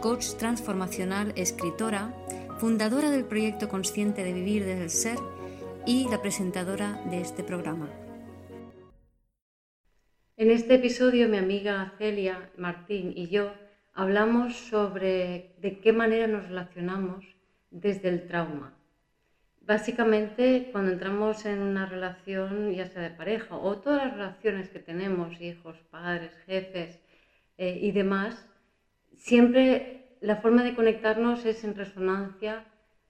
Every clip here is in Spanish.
coach transformacional, escritora, fundadora del proyecto Consciente de Vivir desde el Ser y la presentadora de este programa. En este episodio mi amiga Celia Martín y yo hablamos sobre de qué manera nos relacionamos desde el trauma. Básicamente, cuando entramos en una relación, ya sea de pareja o todas las relaciones que tenemos, hijos, padres, jefes eh, y demás, siempre la forma de conectarnos es en resonancia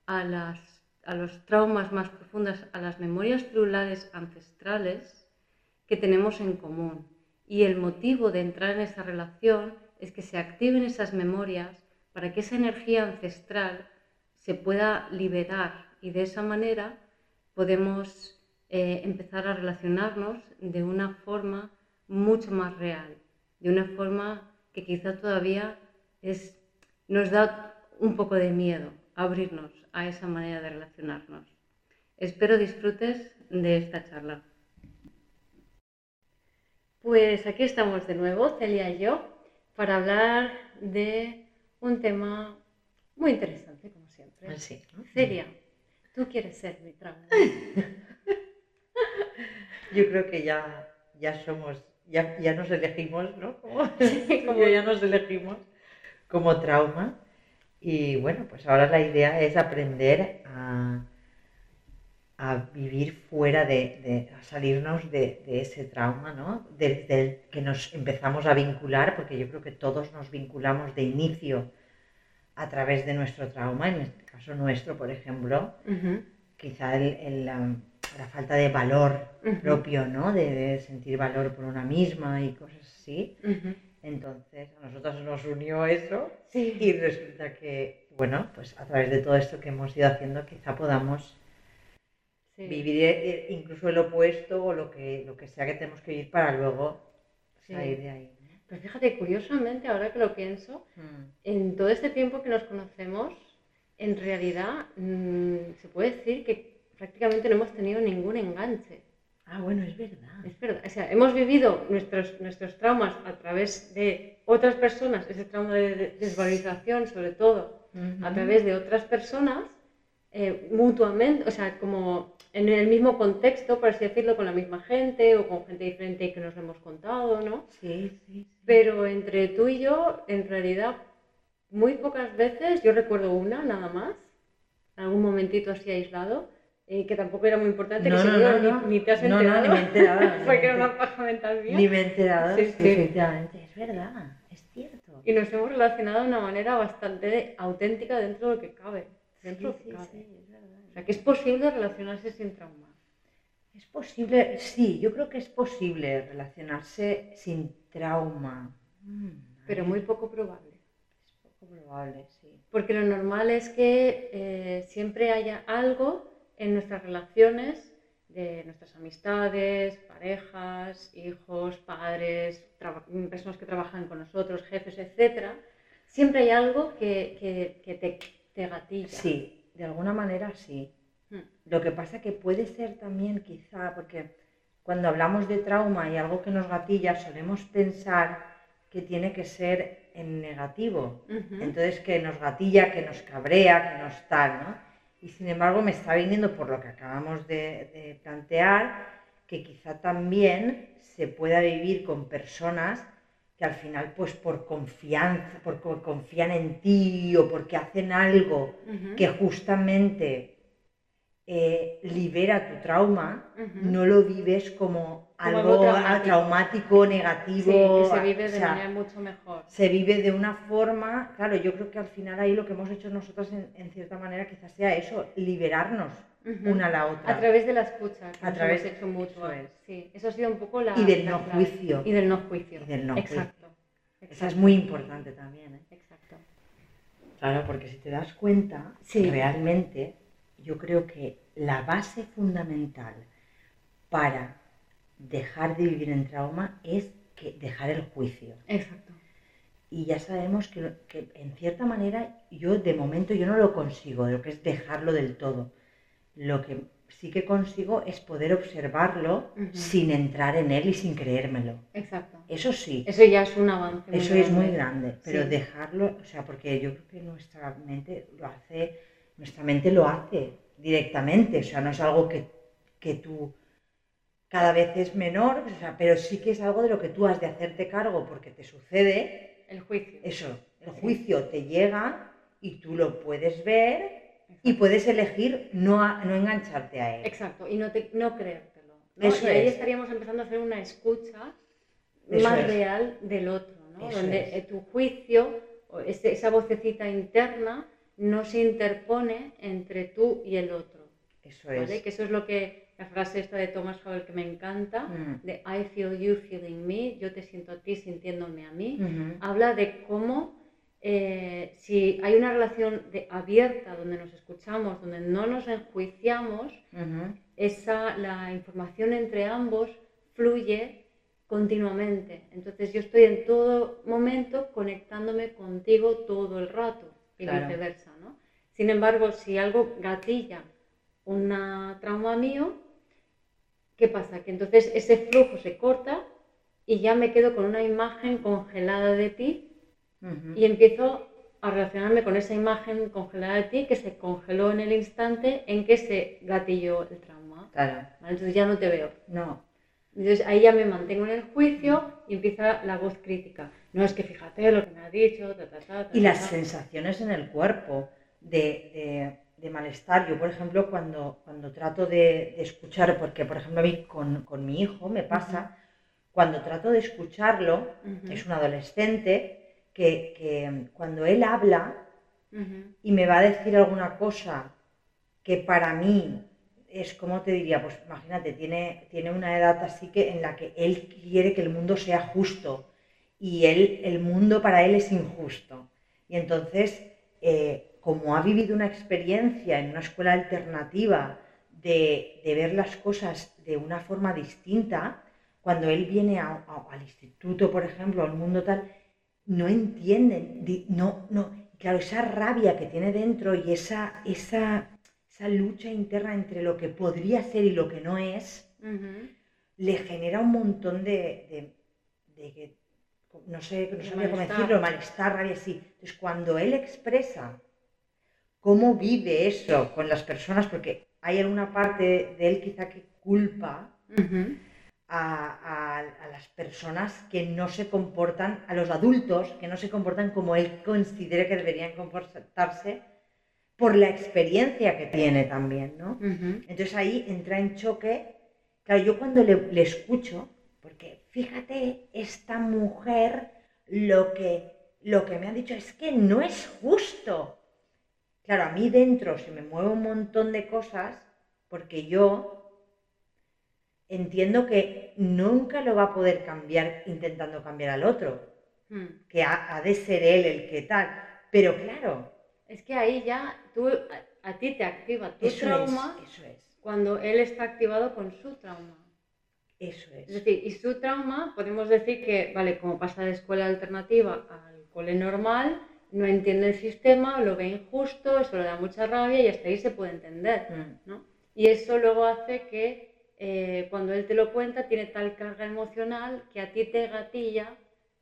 a, los traumas más profundos, a las memorias celulares ancestrales que tenemos en común. Y el motivo de entrar en esa relación es que se activen esas memorias para que esa energía ancestral se pueda liberar y de esa manera podemos eh, empezar a relacionarnos de una forma mucho más real, de una forma que quizá todavía es, nos da un poco de miedo abrirnos a esa manera de relacionarnos. Espero disfrutes de esta charla. Pues aquí estamos de nuevo, Celia y yo, para hablar de un tema muy interesante, como siempre. Ah, sí, Celia, tú quieres ser mi trauma. Yo creo que ya, ya somos, ya, ya nos elegimos, ¿no? Como, como ya nos elegimos como trauma. Y bueno, pues ahora la idea es aprender a, a vivir fuera de, a salirnos de, ese trauma, ¿no? Desde el que nos empezamos a vincular, porque yo creo que todos nos vinculamos de inicio a través de nuestro trauma, en este caso nuestro, por ejemplo, quizá el, la, falta de valor propio, ¿no? De, sentir valor por una misma y cosas así. Entonces, a nosotros nos unió eso y resulta que, bueno, pues a través de todo esto que hemos ido haciendo, quizá podamos vivir eh, incluso el opuesto o lo que, lo que sea que tenemos que vivir para luego salir de ahí. Pero fíjate, curiosamente, ahora que lo pienso, mm. en todo este tiempo que nos conocemos, en realidad mm, se puede decir que prácticamente no hemos tenido ningún enganche. Ah, bueno, es verdad. Es verdad. O sea, hemos vivido nuestros, nuestros traumas a través de otras personas, ese trauma de desvalorización sobre todo, a través de otras personas, eh, mutuamente, o sea, como en el mismo contexto, por así decirlo, con la misma gente o con gente diferente que nos lo hemos contado, ¿no? Sí, sí. Pero entre tú y yo, en realidad, muy pocas veces, yo recuerdo una nada más, algún momentito así aislado, eh, que tampoco era muy importante, que no, ni, te has enterado. No, ni me he enterado. Porque era una paja mental mía. Ni me he enterado, sí, efectivamente, es verdad, es cierto. Y nos hemos relacionado de una manera bastante auténtica dentro de lo que cabe. Dentro sí, cabe. es verdad. O sea, que es posible relacionarse sin trauma. Es posible, sí, yo creo que es posible relacionarse sin trauma. Mm, Pero muy poco probable. Es poco probable, sí. Porque lo normal es que eh, siempre haya algo en nuestras relaciones de nuestras amistades, parejas, hijos, padres, personas que trabajan con nosotros, jefes, etc., siempre hay algo que, te, te, gatilla. Sí, de alguna manera sí. Hmm. Lo que pasa que puede ser también quizá, porque cuando hablamos de trauma y algo que nos gatilla, solemos pensar que tiene que ser en negativo. Entonces, que nos gatilla, que nos cabrea, que nos tal, ¿no? Y sin embargo me está viniendo por lo que acabamos de, plantear, que quizá también se pueda vivir con personas que al final pues por confianza, porque confían en ti o porque hacen algo que justamente eh, libera tu trauma, no lo vives como algo, traumático. negativo. que se vive de manera mucho mejor. Se vive de una forma, claro, yo creo que al final ahí lo que hemos hecho nosotros en, cierta manera quizás sea eso, liberarnos una a la otra. A través de la escucha, que a través hemos hecho mucho. Eso, sí, eso ha sido un poco la... Y del no juicio. Y del no juicio. Y del no Exacto. Esa es muy importante también. ¿eh? Exacto. Claro, porque si te das cuenta, realmente yo creo que la base fundamental para dejar de vivir en trauma es que dejar el juicio. Exacto. Y ya sabemos que, que, en cierta manera yo de momento yo no lo consigo, lo que es dejarlo del todo. Lo que sí que consigo es poder observarlo sin entrar en él y sin creérmelo. Exacto. Eso sí. Eso ya es un avance. Eso es muy grande, pero dejarlo, o sea, porque yo creo que nuestra mente lo hace, nuestra mente lo hace directamente, o sea, no es algo que, que tú cada vez es menor, o sea, pero sí que es algo de lo que tú has de hacerte cargo porque te sucede. El juicio. Eso, el juicio te llega y tú lo puedes ver y puedes elegir no, no engancharte a él. Exacto, y no, te, no creértelo. y ahí estaríamos empezando a hacer una escucha más real del otro, ¿no? donde tu juicio, esa vocecita interna, no se interpone entre tú y el otro. Eso es. Que eso es lo que la frase esta de Thomas Howell que me encanta, mm. de I feel you feeling me, yo te siento a ti sintiéndome a mí, habla de cómo eh, si hay una relación abierta donde nos escuchamos, donde no nos enjuiciamos, esa, la información entre ambos fluye continuamente. Entonces yo estoy en todo momento conectándome contigo todo el rato y viceversa. ¿no? Sin embargo, si algo gatilla una trauma mío, ¿qué pasa? Que entonces ese flujo se corta y ya me quedo con una imagen congelada de ti y empiezo a relacionarme con esa imagen congelada de ti que se congeló en el instante en que se gatilló el trauma. Claro. Entonces ya no te veo. No. Entonces ahí ya me mantengo en el juicio y empieza la voz crítica. No es que fíjate lo que me ha dicho, Y las sensaciones en el cuerpo de, de, malestar. Yo, por ejemplo, cuando, cuando trato de, escuchar, porque por ejemplo a mí con, con mi hijo me pasa, cuando trato de escucharlo, es un adolescente, que, cuando él habla y me va a decir alguna cosa que para mí es como te diría, pues imagínate, tiene, tiene una edad así que en la que él quiere que el mundo sea justo y él, el mundo para él es injusto. Y entonces, eh, como ha vivido una experiencia en una escuela alternativa de, ver las cosas de una forma distinta, cuando él viene al instituto, por ejemplo, al mundo tal, no entienden, no, no, claro, esa rabia que tiene dentro y esa, esa, esa lucha interna entre lo que podría ser y lo que no es, le genera un montón de, de, no sé, no sabía cómo decirlo, malestar, rabia, sí. Entonces, cuando él expresa cómo vive eso con las personas, porque hay alguna parte de él quizá que culpa, a, las personas que no se comportan, a los adultos que no se comportan como él considera que deberían comportarse por la experiencia que tiene también, ¿no? Entonces ahí entra en choque. Claro, yo cuando le, escucho, porque fíjate, esta mujer lo que, lo que me ha dicho es que no es justo. Claro, a mí dentro se me mueve un montón de cosas porque yo entiendo que nunca lo va a poder cambiar intentando cambiar al otro, hmm. que ha, de ser él el que tal. Pero claro. Es que ahí ya tú, a, ti te activa tu trauma eso es. cuando él está activado con su trauma. Eso es. Es decir, y su trauma, podemos decir que, vale, como pasa de escuela alternativa al cole normal, no entiende el sistema, lo ve injusto, eso le da mucha rabia y hasta ahí se puede entender, hmm. ¿no? Y eso luego hace que eh, cuando él te lo cuenta, tiene tal carga emocional que a ti te gatilla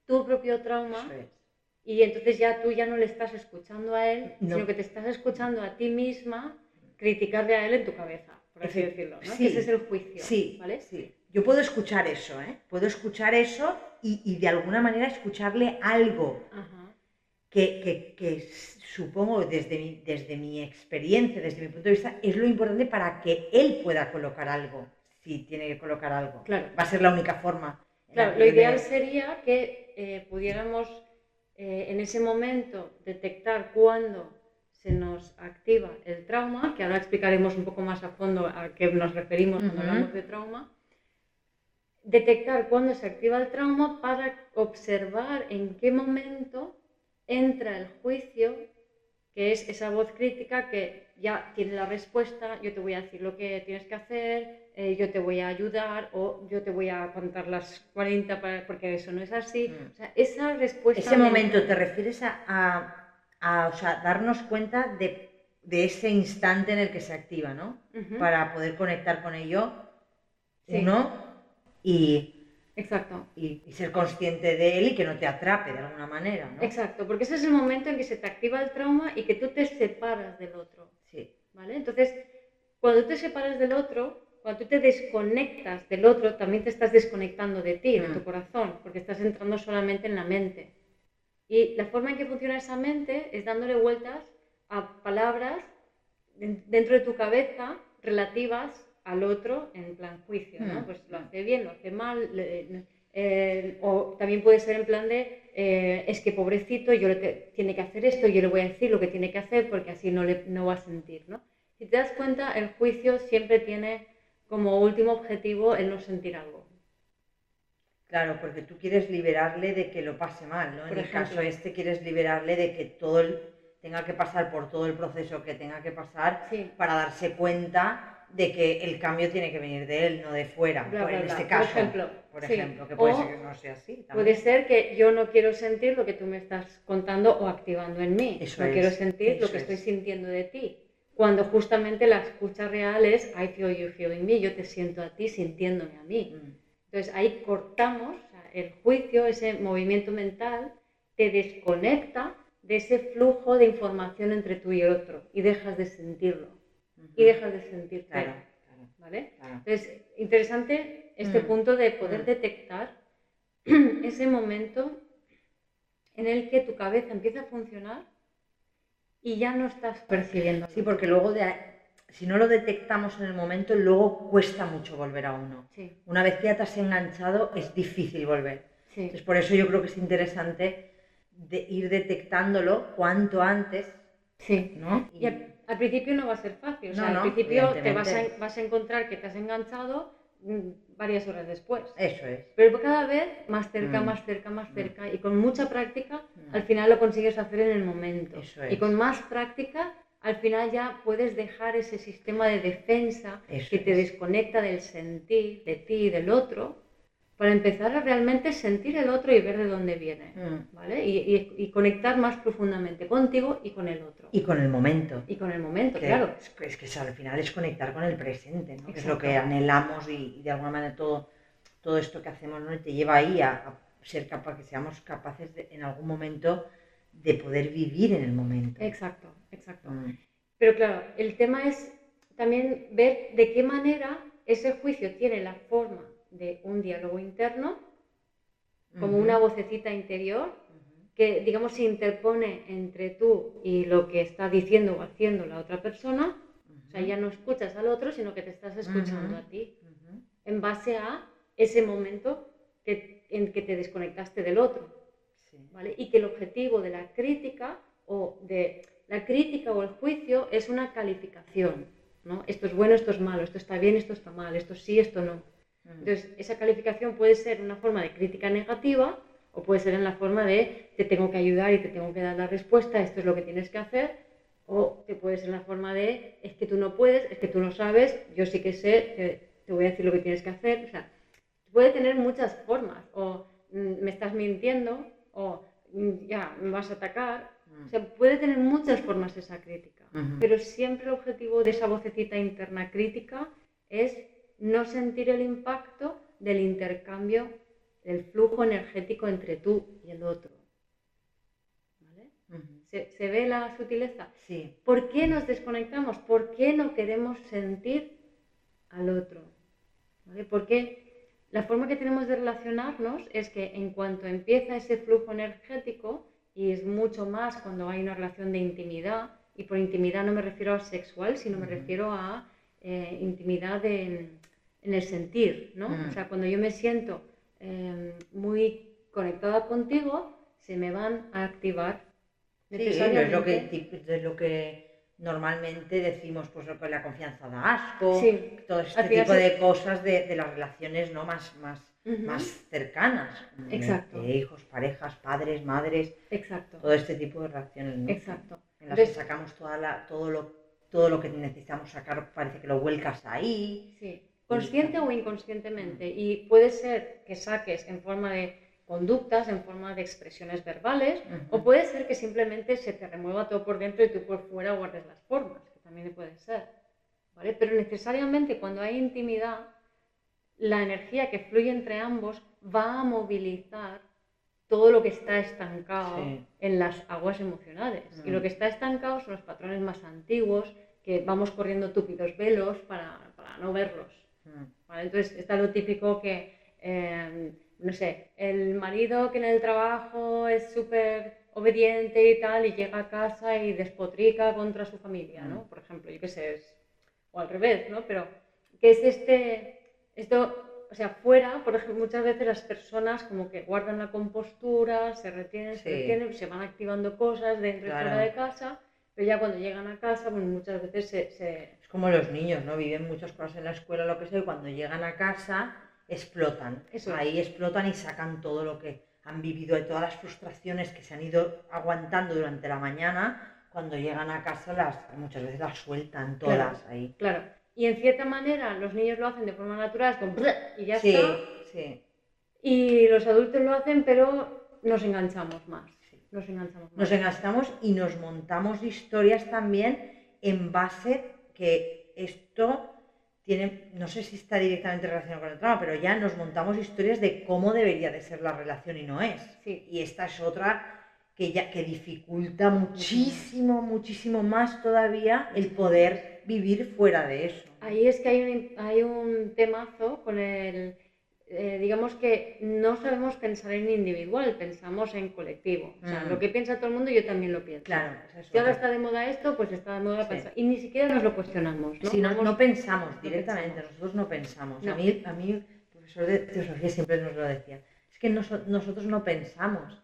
tu propio trauma y entonces ya tú ya no le estás escuchando a él, sino que te estás escuchando a ti misma criticarle a él en tu cabeza, por así decirlo, ¿no? Sí, ese es el juicio, sí, ¿vale? Sí. Yo puedo escuchar eso, ¿eh? Puedo escuchar eso y, de alguna manera escucharle algo Que, que, supongo desde mi, desde mi experiencia, desde mi punto de vista, es lo importante para que él pueda colocar algo si tiene que colocar algo. Claro. Va a ser la única forma. Claro, lo ideal sería que eh, pudiéramos eh, en ese momento detectar cuándo se nos activa el trauma, que ahora explicaremos un poco más a fondo a qué nos referimos cuando hablamos de trauma. Detectar cuándo se activa el trauma para observar en qué momento entra el juicio que es esa voz crítica que ya tiene la respuesta, yo te voy a decir lo que tienes que hacer, eh, yo te voy a ayudar o yo te voy a contar las 40 para, porque eso no es así. Mm. O sea, esa respuesta... Ese momento, ¿te refieres a, a, o sea, darnos cuenta de, de, ese instante en el que se activa, ¿no? Para poder conectar con ello, uno, y Exacto. Y, ser consciente de él y que no te atrape de alguna manera, ¿no? Exacto, porque ese es el momento en que se te activa el trauma y que tú te separas del otro. Sí. ¿Vale? Entonces, cuando te separas del otro, cuando tú te desconectas del otro, también te estás desconectando de ti, de tu mm. corazón, porque estás entrando solamente en la mente. Y la forma en que funciona esa mente es dándole vueltas a palabras dentro de tu cabeza relativas al otro en plan juicio, ¿no? Mm. Pues lo hace bien, lo hace mal, eh, o también puede ser en plan de, eh, es que pobrecito, yo le tiene que hacer esto, yo le voy a decir lo que tiene que hacer porque así no, le, no va a sentir, ¿no? Si te das cuenta, el juicio siempre tiene como último objetivo el no sentir algo. Claro, porque tú quieres liberarle de que lo pase mal, ¿no? en el caso este quieres liberarle de que todo el, tenga que pasar por todo el proceso que tenga que pasar para darse cuenta de que el cambio tiene que venir de él, no de fuera. en este caso, por ejemplo, por ejemplo que puede ser que no sea así. Puede ser que yo no quiero sentir lo que tú me estás contando o activando en mí. no quiero sentir lo que estoy sintiendo de ti. Cuando justamente la escucha real es I feel you feeling me, yo te siento a ti sintiéndome a mí. Mm. Entonces ahí cortamos el juicio, ese movimiento mental, te desconecta de ese flujo de información entre tú y el otro y dejas de sentirlo y dejas de sentirte. Claro, ¿vale? Entonces, interesante este mm. punto de poder mm. detectar ese momento en el que tu cabeza empieza a funcionar y ya no estás percibiendo. Sí, porque luego de, si no lo detectamos en el momento, luego cuesta mucho volver a uno. Una vez que ya te has enganchado, es difícil volver. Entonces, por eso yo creo que es interesante de ir detectándolo cuanto antes. Sí. ¿no? Al principio no va a ser fácil, o sea, al principio te vas a, vas a, encontrar que te has enganchado mm, varias horas después. Eso es. Pero cada vez más cerca, mm. más cerca, más mm. cerca, y con mucha práctica, al final lo consigues hacer en el momento. Eso es. Y con más práctica, al final ya puedes dejar ese sistema de defensa que te desconecta del sentir de ti y del otro para empezar a realmente sentir el otro y ver de dónde viene. ¿vale? Y, conectar más profundamente contigo y con el otro. Y con el momento. Y con el momento, claro. Es, que al final es conectar con el presente, ¿no? Que es lo que anhelamos y, de alguna manera todo, todo esto que hacemos ¿no? te lleva ahí a, ser capaz, que seamos capaces de, en algún momento de poder vivir en el momento. Exacto, exacto. Mm. Pero claro, el tema es también ver de qué manera ese juicio tiene la forma de un diálogo interno, como una vocecita interior que, digamos, se interpone entre tú y lo que está diciendo o haciendo la otra persona. O sea, ya no escuchas al otro, sino que te estás escuchando a ti, en base a ese momento que, en que te desconectaste del otro. ¿vale? Y que el objetivo de la crítica o de la crítica o el juicio es una calificación. ¿no? Esto es bueno, esto es malo, esto está bien, esto está mal, esto sí, esto no. Entonces, esa calificación puede ser una forma de crítica negativa o puede ser en la forma de te tengo que ayudar y te tengo que dar la respuesta, esto es lo que tienes que hacer, o te puede ser en la forma de es que tú no puedes, es que tú no sabes, yo sí que sé, te, voy a decir lo que tienes que hacer. O sea, puede tener muchas formas, o mm, me estás mintiendo, o mm, ya me vas a atacar. O sea, puede tener muchas formas esa crítica, pero siempre el objetivo de esa vocecita interna crítica es no sentir el impacto del intercambio, del flujo energético entre tú y el otro. ¿Vale? ¿Se, ve la sutileza? Sí. ¿Por qué nos desconectamos? ¿Por qué no queremos sentir al otro? ¿Vale? Porque la forma que tenemos de relacionarnos es que en cuanto empieza ese flujo energético, y es mucho más cuando hay una relación de intimidad, y por intimidad no me refiero a sexual, sino me refiero a eh, intimidad en, en el sentir, ¿no? O sea, cuando yo me siento em, muy conectada contigo, se me van a activar necesariamente. es lo que, es lo que normalmente decimos, pues la confianza da asco, todo este tipo de cosas de, las relaciones ¿no? más, más, más cercanas. Exacto. De hijos, parejas, padres, madres. Exacto. Todo este tipo de relaciones. Exacto. en las que sacamos toda la, todo, lo, todo lo que necesitamos sacar, parece que lo vuelcas ahí. Sí, consciente o inconscientemente. Y puede ser que saques en forma de conductas, en forma de expresiones verbales, o puede ser que simplemente se te remueva todo por dentro y tú por fuera guardes las formas, que también puede ser. ¿vale? Pero necesariamente cuando hay intimidad, la energía que fluye entre ambos va a movilizar todo lo que está estancado en las aguas emocionales. Y lo mm. que está estancado son los patrones más antiguos, que vamos corriendo túpidos velos para, para no verlos. Mm. Entonces está lo típico que, em, no sé, el marido que en el trabajo es súper obediente y tal, y llega a casa y despotrica contra su familia, ¿no? Mm. Por ejemplo, yo qué sé, es, o al revés, ¿no? Pero que es este, esto o sea, fuera, por ejemplo, muchas veces las personas como que guardan la compostura, se retienen, se retienen, se van activando cosas dentro y fuera de casa, pero ya cuando llegan a casa, pues muchas veces se, Es como los niños, ¿no? Viven muchas cosas en la escuela, lo que sea, y cuando llegan a casa explotan. Ahí explotan y sacan todo lo que han vivido, y todas las frustraciones que se han ido aguantando durante la mañana, cuando llegan a casa las muchas veces las sueltan todas ahí. Claro y en cierta manera los niños lo hacen de forma natural, con y ya sí, está. Sí. Y los adultos lo hacen, pero nos enganchamos más. Nos enganchamos Nos enganchamos y nos montamos historias también en base que esto tiene, no sé si está directamente relacionado con el trauma, pero ya nos montamos historias de cómo debería de ser la relación y no es. Y esta es otra que ya que dificulta muchísimo, muchísimo más todavía el poder vivir fuera de eso. Ahí es que hay un, hay un temazo con el, eh, digamos que no sabemos pensar en individual, pensamos en colectivo. O sea, lo mm. que piensa todo el mundo yo también lo pienso. Claro, si ahora está de moda esto, pues está de moda pensar. Y ni siquiera nos lo cuestionamos. ¿no? no, no, pensamos directamente, nosotros no pensamos. A, mí, a mí, el profesor de teosofía siempre nos lo decía. Es que nosotros no pensamos.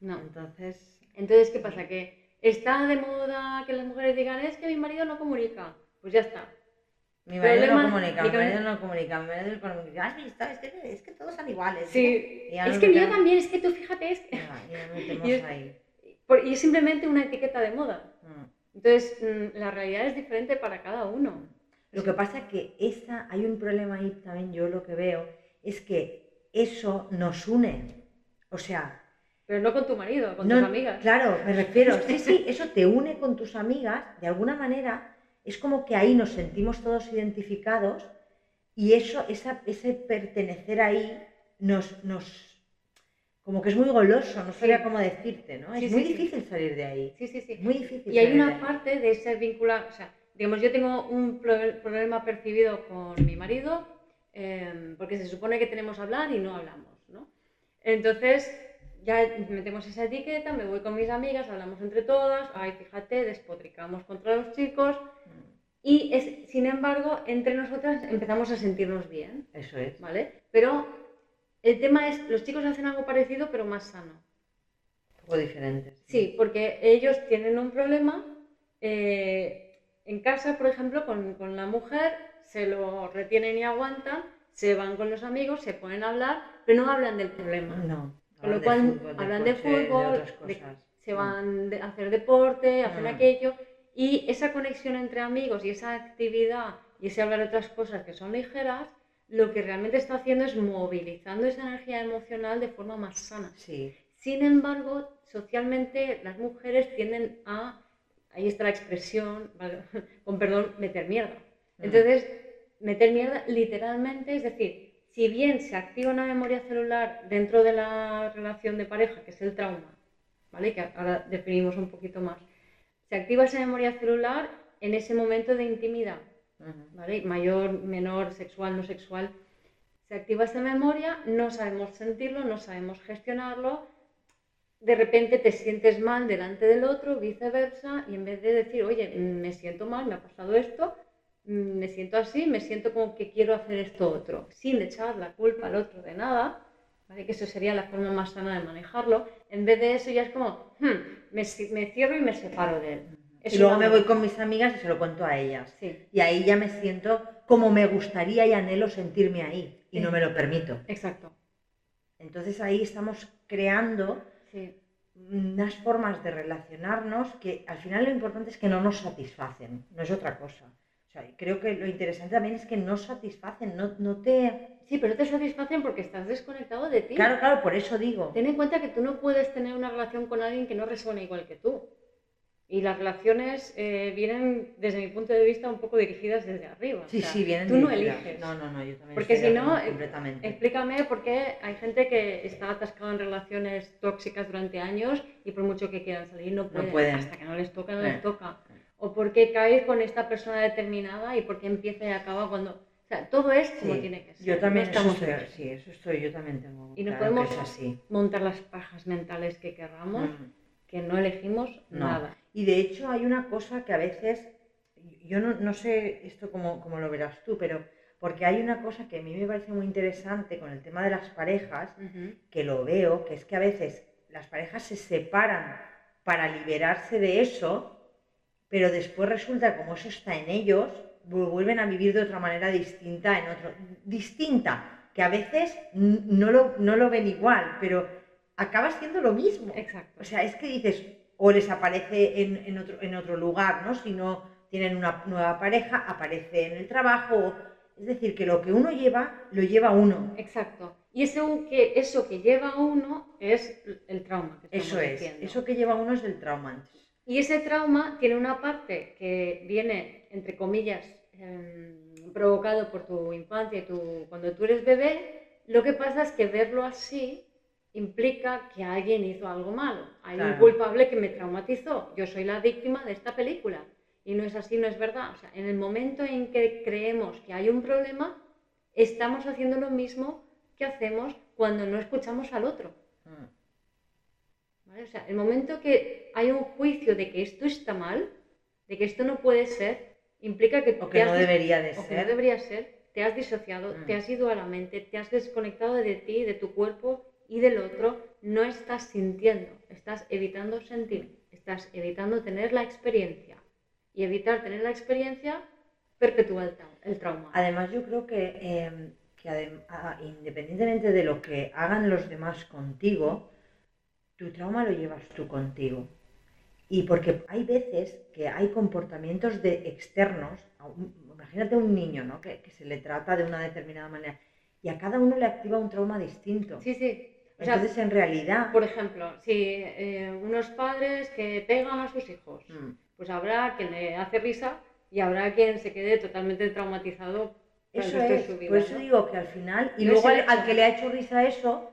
No. Entonces... Entonces, ¿qué pasa? Que está de moda que las mujeres digan, es que mi marido no comunica. Pues ya está. Mi marido no comunica, mi marido no comunica, mi marido no comunica. Es, que, es que todos son iguales. Sí, es que yo también, es que tú fíjate, es que... y, es, ahí. y es simplemente una etiqueta de moda. Mm. Entonces, mm, la realidad es diferente para cada uno. Lo que pasa es que esa, hay un problema ahí también, yo lo que veo, es que eso nos une. O sea... Pero no con tu marido, con tus amigas. Claro, me refiero, sí, sí, eso te une con tus amigas, de alguna manera es como que ahí nos sentimos todos identificados y eso, esa, ese pertenecer ahí nos, nos como que es muy goloso, no sabía cómo decirte, ¿no? es muy difícil salir de ahí. Sí, sí, sí. Muy difícil. Y hay una parte de ser vinculado, o sea, digamos, yo tengo un problema percibido con mi marido, em, porque se supone que tenemos que hablar y no hablamos, ¿no? Entonces, ya metemos esa etiqueta, me voy con mis amigas, hablamos entre todas, ay, fíjate, despotricamos contra los chicos, y es, sin embargo, entre nosotras empezamos a sentirnos bien. Eso es. ¿Vale? Pero el tema es, los chicos hacen algo parecido, pero más sano. Un poco diferente. Sí, porque ellos tienen un problema. Eh, en casa, por ejemplo, con, con, la mujer, se lo retienen y aguantan, se van con los amigos, se ponen a hablar, pero no hablan del problema. No. Con lo cual, hablan de, fútbol, se van a hacer deporte, hacen aquello y esa conexión entre amigos y esa actividad y ese hablar de otras cosas que son ligeras, lo que realmente está haciendo es movilizando esa energía emocional de forma más sana. Sí. Sin embargo, socialmente las mujeres tienden a, ahí está la expresión, con perdón, meter mierda. Mm. Entonces, meter mierda literalmente, es decir, si bien se activa una memoria celular dentro de la relación de pareja, que es el trauma, ¿vale? Que ahora definimos un poquito más, se activa esa memoria celular en ese momento de intimidad, Mayor, menor, sexual, no sexual. Se activa esa memoria, no sabemos sentirlo, no sabemos gestionarlo. De repente te sientes mal delante del otro, viceversa, y en vez de decir, oye, me siento mal, me ha pasado esto, me siento así, me siento como que quiero hacer esto otro, sin echar la culpa al otro de nada, que eso sería la forma más sana de manejarlo. En vez de eso ya es como, hmm, me, cierro y me separo de él. y luego me voy con mis amigas y se lo cuento a ellas. Y ahí ya me siento como me gustaría y anhelo sentirme ahí y no me lo permito. Exacto. Entonces ahí estamos creando unas formas de relacionarnos que al final lo importante es que no nos satisfacen, no es otra cosa. O sea, creo que lo interesante también es que no satisfacen, no, no te... Sí, pero no te satisfacen porque estás desconectado de ti. Claro, claro, por eso digo. Ten en cuenta que tú no puedes tener una relación con alguien que no resuene igual que tú. Y las relaciones eh, vienen, desde mi punto de vista, un poco dirigidas desde arriba. Sí, sí, vienen Tú no eliges. No, no, no, yo también. Porque si no, completamente. explícame por qué hay gente que está atascada en relaciones tóxicas durante años y por mucho que quieran salir no pueden. pueden. Hasta que no les toca, no Eh. les toca. O por qué cae con esta persona determinada y por qué empieza y acaba cuando... O sea, todo es como Sí, tiene que ser. Yo también, no estamos estoy, sí, eso estoy, yo también tengo Y no claro podemos así. montar las pajas mentales que querramos, Mm. que no elegimos No. nada. Y de hecho hay una cosa que a veces, yo no, no sé esto cómo, cómo lo verás tú, pero porque hay una cosa que a mí me parece muy interesante con el tema de las parejas, que lo veo, que es que a veces las parejas se separan para liberarse de eso, pero después resulta como eso está en ellos, vuelven a vivir de otra manera distinta en otro, distinta, que a veces no lo, no lo ven igual, pero acaba siendo lo mismo. Exacto. O sea, es que dices, o les aparece en, en otro, en otro lugar, ¿no? Si no tienen una nueva pareja, aparece en el trabajo. Es decir, que lo que uno lleva, lo lleva uno. Exacto. Y eso que, eso que lleva a uno es el trauma. Que Eso es. diciendo. Eso que lleva uno es del trauma. Y ese trauma tiene una parte que viene, entre comillas, em, provocado por tu infancia y tu, cuando tú eres bebé. Lo que pasa es que verlo así implica que alguien hizo algo malo. Hay un culpable que me traumatizó. Yo soy la víctima de esta película. Y no es así, no es verdad. O sea, en el momento en que creemos que hay un problema, estamos haciendo lo mismo que hacemos cuando no escuchamos al otro. Mm. ¿vale? O sea, el momento que hay un juicio de que esto está mal, de que esto no puede ser, implica que, O que no debería de o que no ser. debería ser, te has disociado, Mm. te has ido a la mente, te has desconectado de ti, de tu cuerpo y del otro, no estás sintiendo, estás evitando sentir, estás evitando tener la experiencia. Y evitar tener la experiencia perpetúa el, el trauma. Además, yo creo que, eh, que independientemente de lo que hagan los demás contigo, tu trauma lo llevas tú contigo. Y porque hay veces que hay comportamientos de externos, imagínate un niño ¿no? que, que se le trata de una determinada manera y a cada uno le activa un trauma distinto. Sí, sí. O sea, Entonces, en realidad, por ejemplo, si eh, unos padres que pegan a sus hijos, mm, pues habrá quien le hace risa y habrá quien se quede totalmente traumatizado eso de es, su vida. por eso ¿no? digo que al final, y No luego al, que le ha hecho risa eso,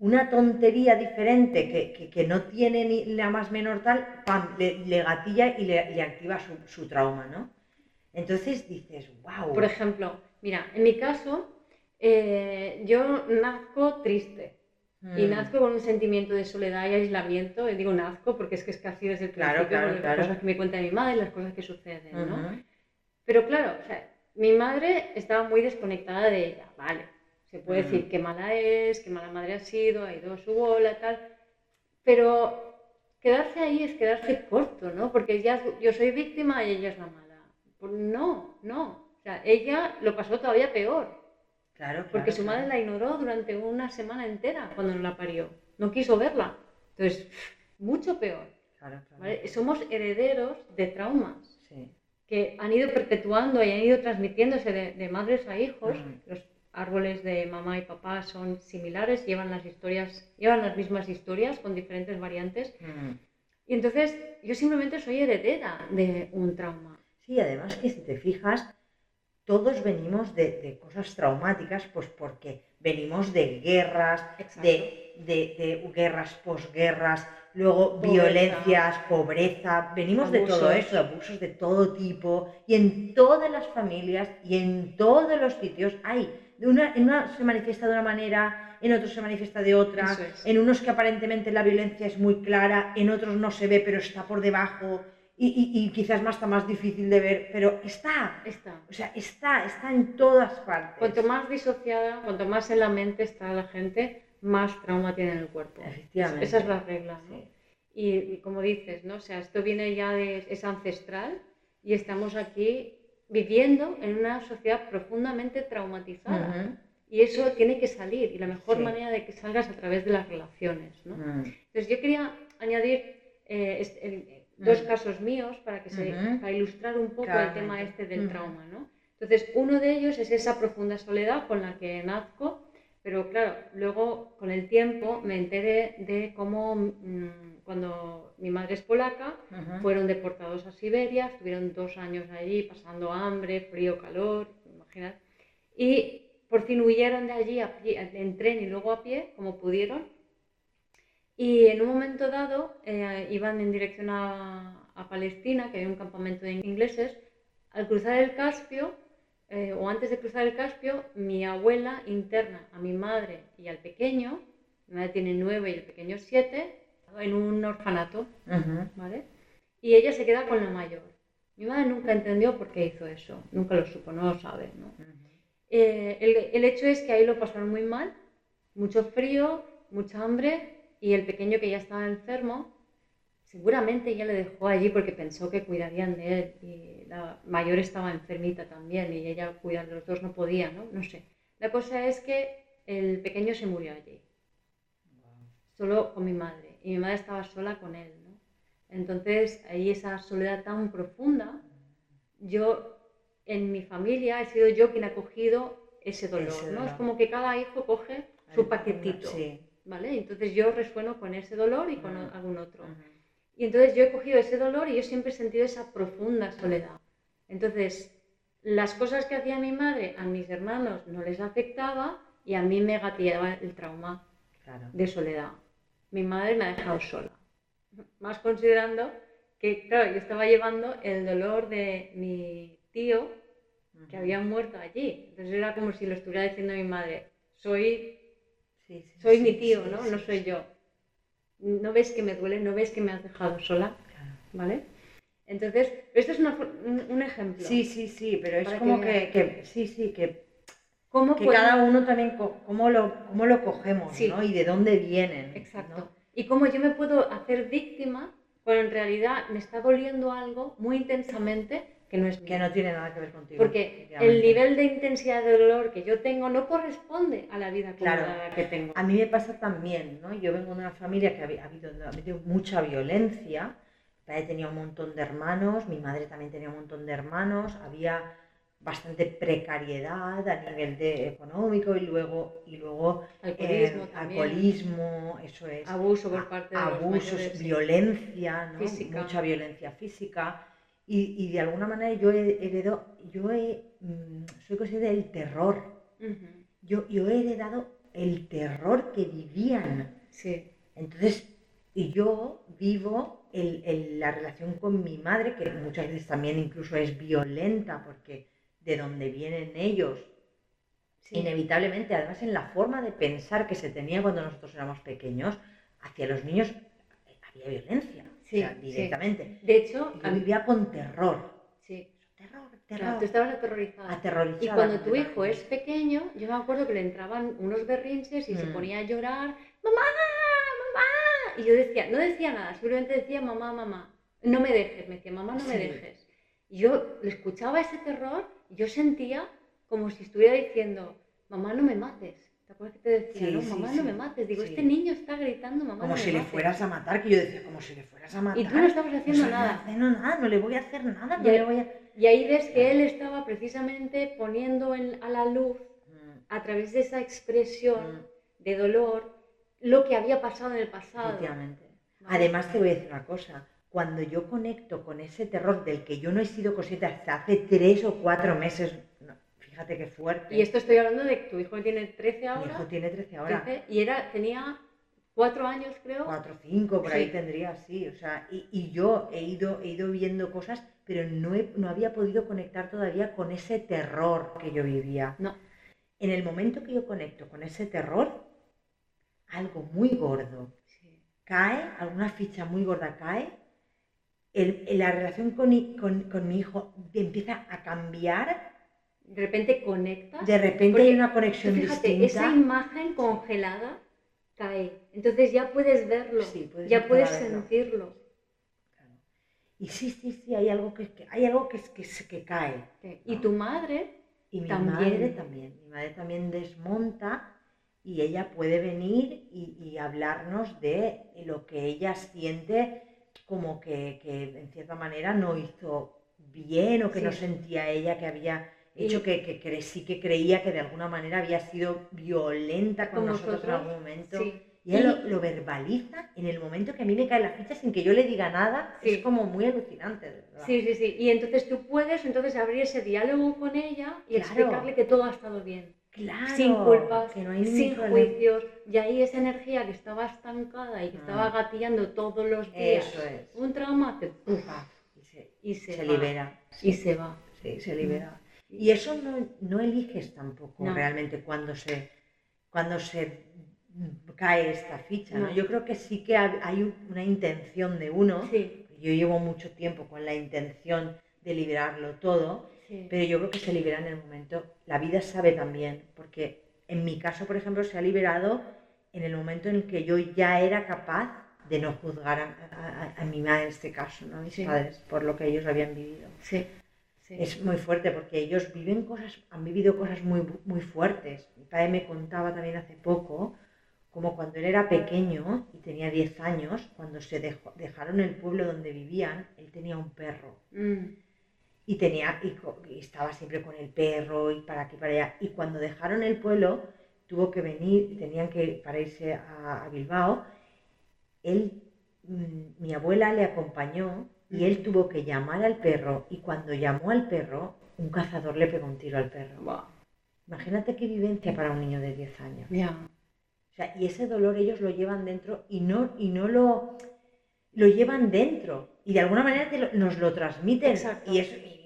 una tontería diferente que, que- que no tiene ni la más menor tal, pam, le, le gatilla y le, le activa su, su trauma, ¿no? Entonces dices, wow. Por ejemplo, mira, en mi caso, eh, yo nazco triste y Mm. nazco con un sentimiento de soledad y aislamiento. Y digo nazco porque es que es casi desde el Claro, principio, claro, las claro. cosas que me cuenta mi madre y las cosas que suceden, ¿no? Ujú. Pero claro, o sea, mi madre estaba muy desconectada de ella, vale. Se puede Mm. decir qué mala es, qué mala madre ha sido, ha ido a su bola, tal. Pero quedarse ahí es quedarse corto, ¿no? Porque ya yo soy víctima y ella es la mala. Pues no, no. O sea, ella lo pasó todavía peor. Claro, Porque claro, su madre claro. la ignoró durante una semana entera cuando la parió. No quiso verla. Entonces, mucho peor. Claro, claro. ¿vale? Somos herederos de traumas Sí. que han ido perpetuando y han ido transmitiéndose de, de madres a hijos. Mm. Los árboles de mamá y papá son similares, llevan las historias, llevan las mismas historias con diferentes variantes. Mm. Y entonces yo simplemente soy heredera de un trauma. Sí, además que si te fijas, todos venimos de, de cosas traumáticas, pues porque venimos de guerras, de, de- de guerras, posguerras, luego Pobreza. violencias, pobreza, venimos de todo Abusos. eso, abusos de todo tipo, y en todas las familias y en todos los sitios hay. Una, en una se manifiesta de una manera, en otros se manifiesta de otra, es. en unos que aparentemente la violencia es muy clara, en otros no se ve pero está por debajo y, y- y quizás más está más difícil de ver, pero está, Está. o sea, está, está en todas partes. Cuanto más disociada, cuanto más en la mente está la gente, más trauma tiene en el cuerpo. Efectivamente. Esa es la regla, ¿no? Sí. Y, y como dices, ¿no? O sea, esto viene ya de, es ancestral y estamos aquí viviendo en una sociedad profundamente traumatizada. Ujú. Y eso tiene que salir y la mejor Sí. manera de que salgas a través de las relaciones, ¿no? Mm. Entonces yo quería añadir eh, este- el- dos casos míos para, que se, para ilustrar un poco el Claramente. tema este del trauma, ¿no? Entonces, uno de ellos es esa profunda soledad con la que nazco, pero claro, luego con el tiempo me enteré de cómo mm, cuando mi madre es polaca, Ujú. fueron deportados a Siberia, estuvieron dos años allí pasando hambre, frío, calor, imaginas. Y por fin huyeron de allí a pie- en tren y luego a pie, como pudieron. Y en un momento dado eh, iban en dirección a, a Palestina, que había un campamento de ingleses. Al cruzar el Caspio, eh, o antes de cruzar el Caspio, mi abuela interna a mi madre y al pequeño, mi madre tiene nueve y el pequeño siete, en un orfanato. Ujú. ¿vale? Y ella se queda con la mayor. Mi madre nunca entendió por qué hizo eso, nunca lo supo, no lo sabe, ¿no? Ujú. Eh, el, el hecho es que ahí lo pasaron muy mal, mucho frío, mucha hambre, y el pequeño que ya estaba enfermo, seguramente ella le dejó allí porque pensó que cuidarían de él, y la mayor estaba enfermita también, y ella cuidar de los dos no podía, ¿no? No sé. La cosa es que el pequeño se murió allí solo con mi madre y mi madre estaba sola con él, ¿no? Entonces, ahí esa soledad tan profunda, yo en mi familia he sido yo quien ha cogido ese dolor, Ese ¿no? dolor. Es como que cada hijo coge su paquetito, Sí. ¿vale? Entonces yo resueno con ese dolor y con Ujú. algún otro. Ujú. Y entonces yo he cogido ese dolor y yo siempre he sentido esa profunda soledad. Entonces, las cosas que hacía mi madre a mis hermanos no les afectaba y a mí me gatillaba el trauma Claro. de soledad. Mi madre me ha dejado sola. Más considerando que, claro, yo estaba llevando el dolor de mi tío que había muerto allí. Entonces era como si lo estuviera diciendo mi madre, soy, Sí, sí, soy sí, mi tío, ¿no? No soy yo. No ves que me duele, no ves que me has dejado sola, Claro. ¿vale? Entonces, esto es una un, un ejemplo. Sí, sí, sí, pero es como que que, veas. que- sí, sí, que, ¿Cómo que puede- cada uno también, cómo lo, cómo lo cogemos, Sí. ¿no? Y de dónde vienen. Exacto. ¿no? Y cómo yo me puedo hacer víctima cuando en realidad me está doliendo algo muy intensamente que no es. Que no tiene nada que ver contigo. Porque el nivel de intensidad de dolor que yo tengo no corresponde a la vida Claro. que tengo. A mí me pasa también, ¿no? Yo vengo de una familia que ha habido, ha habido mucha violencia. Mi padre tenía un montón de hermanos, mi madre también tenía un montón de hermanos, había bastante precariedad a nivel de económico y luego, y luego Alcoholismo eh, alcoholismo, eso es. Abuso por parte de los abusos, mayores, sí. violencia, ¿no? Física. mucha violencia física. Y, y de alguna manera yo he heredado, yo he, mm, soy consciente del terror. Ujú, Yo, yo he heredado el terror que vivían. Sí, Entonces, y yo vivo el- el- la relación con mi madre, que muchas veces también incluso es violenta, porque de donde vienen ellos, sí. inevitablemente, además en la forma de pensar que se tenía cuando nosotros éramos pequeños, hacia los niños eh, había violencia, Sí, o sea, sí. directamente. De hecho, yo vivía con terror. sí, Terror, claro, terror. tú estabas aterrorizada. aterrorizada. Y cuando tu hijo es pequeño, yo me acuerdo que le entraban unos berrinches y se Mm. ponía a llorar, mamá, mamá. Y yo decía, no decía nada, simplemente decía mamá, mamá, no me dejes, me decía mamá, no me dejes. Y yo le escuchaba ese terror y yo sentía como si estuviera diciendo, mamá, no me mates. ¿Te acuerdas que te decía, Sí, no, sí, mamá, sí. no me mates? Digo, Sí. este niño está gritando, mamá, Como no si me le mates". fueras a matar, que yo decía, como si le fueras a matar. Y tú no estabas No haciendo estoy nada. haciendo nada, no le voy a hacer nada, no Ya- le voy a... Y ahí ves que él estaba precisamente poniendo en- a la luz, Mm, a través de esa expresión mm, de dolor, lo que había pasado en el pasado. efectivamente. Además te voy a decir una cosa, cuando yo conecto con ese terror del que yo no he sido consciente hasta hace tres o cuatro meses, no, fíjate qué fuerte. Y esto estoy hablando de que tu hijo tiene 13 Mi ahora, hijo tiene 13 ahora. 13, y era, tenía 4 años creo. 4 o 5, por ahí tendría, sí. O sea, y, y yo he ido, he ido viendo cosas, pero no, he- no había podido conectar todavía con ese terror que yo vivía. No, En el momento que yo conecto con ese terror, algo muy gordo sí, cae, alguna ficha muy gorda cae, el- la relación con, con- con mi hijo empieza a cambiar, de repente conectas. de repente Porque hay una conexión fíjate, distinta. esa imagen congelada cae. Entonces ya puedes verlo, Sí, puedes ya puedes verlo. sentirlo. Claro. Y sí, sí, sí, hay algo que, que- hay algo que, que, que cae. Y tu madre, Y mi También. madre también, mi madre también desmonta y ella puede venir y, hablarnos de lo que ella siente como que, en cierta manera no hizo bien o que no sentía ella que había hecho que, que, sí que creía que de alguna manera había sido violenta con nosotros, en algún momento. Y ella lo, verbaliza en el momento que a mí me cae la ficha sin que yo le diga nada. Es como muy alucinante, verdad. Sí, sí, sí. Y entonces tú puedes entonces abrir ese diálogo con ella y explicarle que todo ha estado bien. Claro, sin culpas, que no hay sin juicios, y ahí esa energía que estaba estancada y que estaba ah. gatillando todos los días, Eso es. un trauma te y se, libera. Y se va. Sí, se libera. Y eso no, eliges tampoco realmente cuando se, cuando se cae esta ficha. ¿no? Yo creo que sí que hay una intención de uno. Yo llevo mucho tiempo con la intención de liberarlo todo, pero yo creo que se libera en el momento. La vida sabe también, porque en mi caso, por ejemplo, se ha liberado en el momento en el que yo ya era capaz de no juzgar a, mi madre en este caso, ¿no? a mis padres, por lo que ellos habían vivido. Sí. Es muy fuerte porque ellos viven cosas, han vivido cosas muy, muy fuertes. Mi padre me contaba también hace poco como cuando él era pequeño y tenía 10 años, cuando se dejaron el pueblo donde vivían, él tenía un perro. Mm. Y, tenía, y, estaba siempre con el perro y para aquí, para allá. Y cuando dejaron el pueblo, tuvo que venir, tenían que, para irse a, Bilbao, él, mm, mi abuela le acompañó y él mm. tuvo que llamar al perro. Y cuando llamó al perro, un cazador le pegó un tiro al perro. Imagínate qué vivencia para un niño de 10 años y ese dolor ellos lo llevan dentro y no, y no lo, lo llevan dentro. Y de alguna manera nos lo transmiten. Y,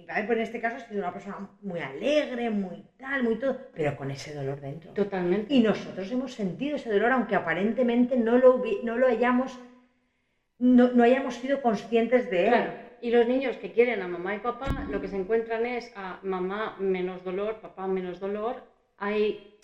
y pues en este caso ha sido una persona muy alegre, muy tal, muy todo, pero con ese dolor dentro. Totalmente. Y nosotros hemos sentido ese dolor, aunque aparentemente no lo, no lo hayamos, no, no hayamos sido conscientes de él. Claro. Y los niños que quieren a mamá y papá, lo que se encuentran es a mamá menos dolor, papá menos dolor. Hay,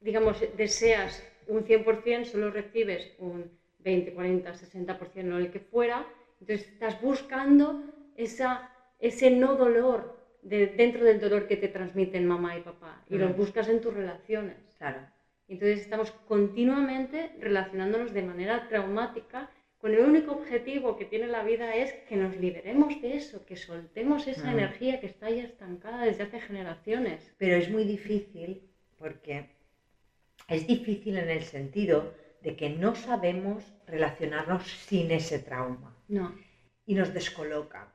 digamos, deseas un 100% solo recibes un 20, 40, 60%, no el que fuera, entonces estás buscando esa, ese no dolor de, dentro del dolor que te transmiten mamá y papá y lo buscas en tus relaciones. Claro. Entonces estamos continuamente relacionándonos de manera traumática con el único objetivo que tiene la vida es que nos liberemos de eso, que soltemos esa energía que está ahí estancada desde hace generaciones. Pero es muy difícil porque es difícil en el sentido de que no sabemos relacionarnos sin ese trauma. No. Y nos descoloca.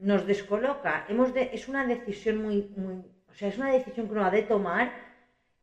Nos descoloca. Hemos de, es una decisión muy, muy, o sea, es una decisión que uno ha de tomar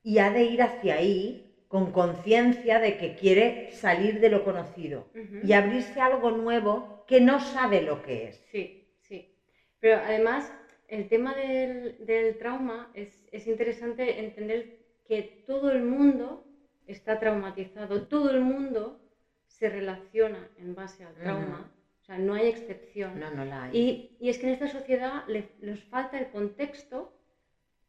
y ha de ir hacia ahí con conciencia de que quiere salir de lo conocido y abrirse a algo nuevo que no sabe lo que es. Sí, sí. Pero además, el tema del, del trauma es, es interesante entender que todo el mundo está traumatizado, todo el mundo se relaciona en base al trauma, o sea, no hay excepción. No, no la hay. Y, y es que en esta sociedad nos falta el contexto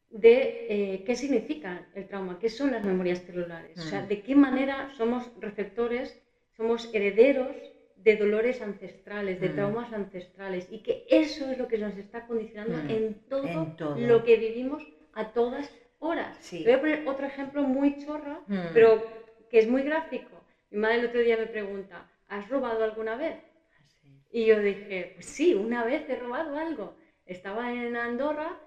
de eh, qué significa el trauma, qué son las memorias celulares, o sea, mm. de qué manera somos receptores, somos herederos de dolores ancestrales, de mm. traumas ancestrales, y que eso es lo que nos está condicionando mm. en, todo en, todo lo que vivimos a todas horas. Voy a poner otro ejemplo muy chorro, pero que es muy gráfico. Mi madre el otro día me pregunta, ¿has robado alguna vez? Y yo dije, pues sí, una vez he robado algo. Estaba en Andorra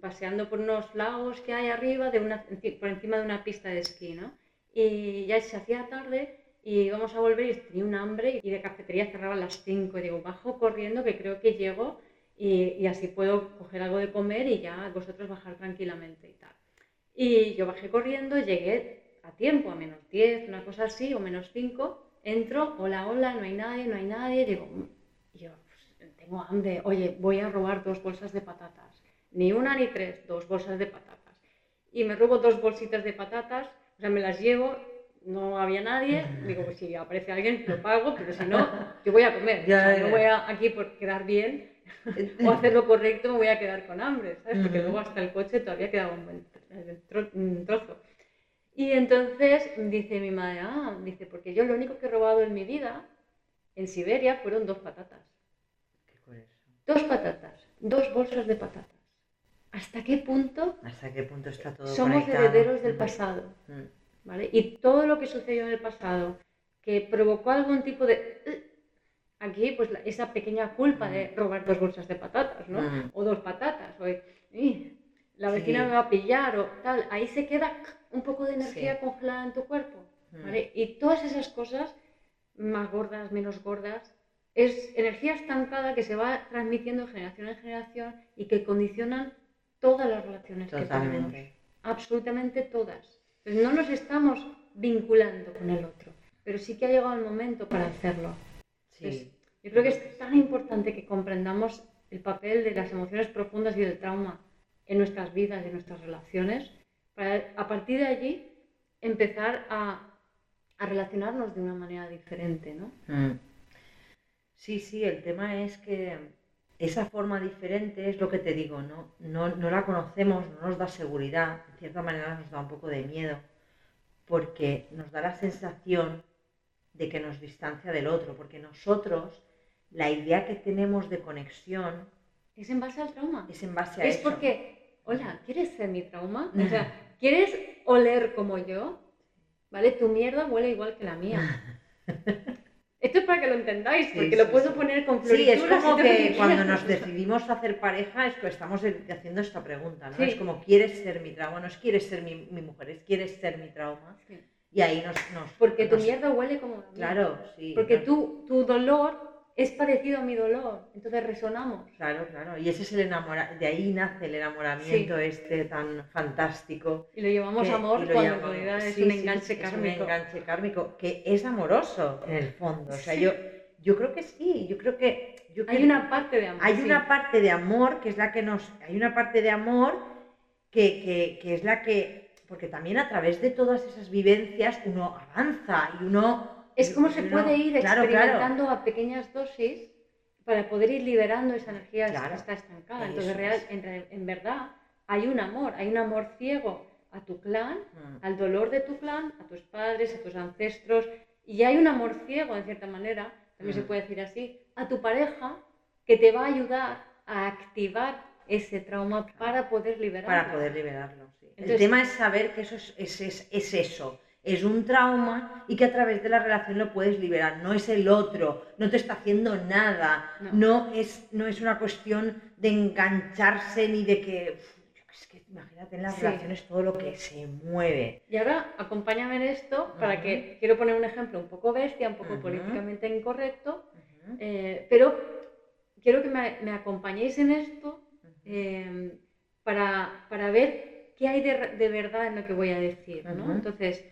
paseando por unos lagos que hay arriba, de una, por encima de una pista de esquí, ¿no? Y ya se hacía tarde y íbamos a volver y tenía un hambre y de cafetería cerraba a las 5 y digo, bajo corriendo que creo que llego y, así puedo coger algo de comer y ya vosotros bajar tranquilamente y tal. Y yo bajé corriendo, llegué a tiempo, a menos 10, una cosa así, o menos 5, entro, hola, hola, no hay nadie, no hay nadie, digo, mm", yo pues, tengo hambre, oye, voy a robar dos bolsas de patatas, ni una ni tres, dos bolsas de patatas. Y me robo dos bolsitas de patatas, o sea, me las llevo, no había nadie, digo, pues si aparece alguien, lo pago, pero si no, yo voy a comer, no voy a, aquí por quedar bien, o hacer lo correcto me voy a quedar con hambre, ¿sabes? Porque luego hasta el coche todavía quedaba un, trozo. Y entonces dice mi madre, ah, dice, porque yo lo único que he robado en mi vida en Siberia fueron dos patatas. ¿Qué Dos patatas, dos bolsas de patatas. ¿Hasta qué punto? ¿Hasta qué punto está todo Somos herederos del pasado. ¿vale? Y todo lo que sucedió en el pasado que provocó algún tipo de... "Eh", Aquí, pues la- esa pequeña culpa de robar dos bolsas de patatas, ¿no? Mm. O dos patatas, o "Ih, la Sí. vecina me va a pillar, o tal. Ahí se queda un poco de energía Sí. congelada en tu cuerpo, Mm. ¿vale? Y todas esas cosas, más gordas, menos gordas, es energía estancada que se va transmitiendo de generación en generación y que condicionan todas las relaciones que tenemos Totalmente. absolutamente todas. Pues no nos estamos vinculando con el otro, pero sí que ha llegado el momento para hacerlo. Entonces, Sí. yo creo que es tan importante que comprendamos el papel de las emociones profundas y del trauma en nuestras vidas y en nuestras relaciones, para a partir de allí empezar a, a relacionarnos de una manera diferente, ¿no? Mm. Sí, sí, el tema es que esa forma diferente es lo que te digo, ¿no? No, no la conocemos, no nos da seguridad, en cierta manera nos da un poco de miedo, porque nos da la sensación de que nos distancia del otro, porque nosotros, la idea que tenemos de conexión Es en base al trauma. es en base a Es eso. porque, hola, ¿quieres ser mi trauma? O sea, ¿quieres oler como yo? ¿Vale? Tu mierda huele igual que la mía. Esto es para que lo entendáis, Sí, porque sí, lo puedo sí. poner con Sí, florituras. es y como que cuando nos decidimos hacer pareja es que estamos haciendo esta pregunta, ¿no? Sí. Es como, ¿quieres ser mi trauma? No es quieres ser mi, mi mujer, es quieres ser mi trauma. Sí. Y ahí nos... nos Porque tu mierda huele como. Claro, sí. Porque tu, tu dolor es parecido a mi dolor, entonces resonamos. Claro, claro. Y ese es el enamoramiento, de ahí nace el enamoramiento este tan fantástico. Y lo llamamos que- amor lo cuando en realidad es sí, un sí, enganche es kármico. un enganche kármico que es amoroso en el fondo. O sea, Sí. yo, yo creo que sí, yo creo que... Yo Hay creo- una parte de amor. Hay sí. una parte de amor que es la que nos. Hay una parte de amor que, que- que es la que. Porque también a través de todas esas vivencias uno avanza y uno. Es como se puede ir Claro, claro. experimentando a pequeñas dosis para poder ir liberando esa energía Claro. que está estancada. Entonces, real, en, en verdad, hay un amor, hay un amor ciego a tu clan, Mm, al dolor de tu clan, a tus padres, a tus ancestros, y hay un amor ciego, en cierta manera, también se Mm. puede decir así, a tu pareja que te va a ayudar a activar ese trauma para poder liberarlo. Para poder liberarlo. sí. el tema es saber que eso es, es, es- es eso. Es un trauma y que a través de la relación lo puedes liberar. No es el otro, no te está haciendo nada. No. No, es, no es una cuestión de engancharse ni de que. sé, que imagínate en las Sí. relaciones todo lo que se mueve. Y ahora acompáñame en esto para que quiero poner un ejemplo un poco bestia, un poco políticamente incorrecto, eh, pero quiero que me, me acompañéis en esto eh, para, para ver qué hay de, de verdad en lo que voy a decir. ¿no? Entonces,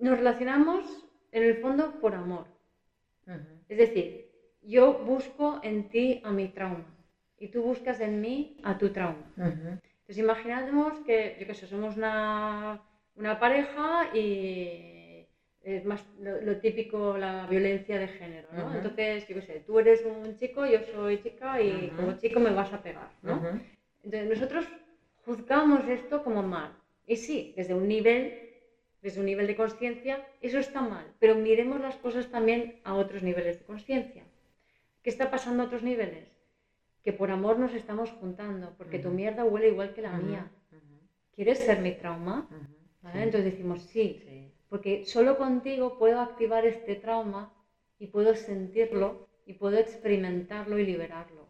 nos relacionamos en el fondo por amor. Ujú. Es decir, yo busco en ti a mi trauma y tú buscas en mí a tu trauma. Ujú. Entonces imaginemos que, yo qué sé, somos una, una pareja y es más lo, lo típico, la violencia de género, ¿no? Ujú. Entonces, yo qué sé, tú eres un chico, yo soy chica y como chico me vas a pegar, ¿no? Entonces nosotros juzgamos esto como mal. Y sí, desde un nivel, desde un nivel de conciencia, eso está mal. Pero miremos las cosas también a otros niveles de conciencia. ¿Qué está pasando a otros niveles? Que por amor nos estamos juntando, porque tu mierda huele igual que la mía. ¿Quieres ser mi trauma? ¿Vale? Sí. Entonces decimos sí, Sí. porque solo contigo puedo activar este trauma y puedo sentirlo y puedo experimentarlo y liberarlo.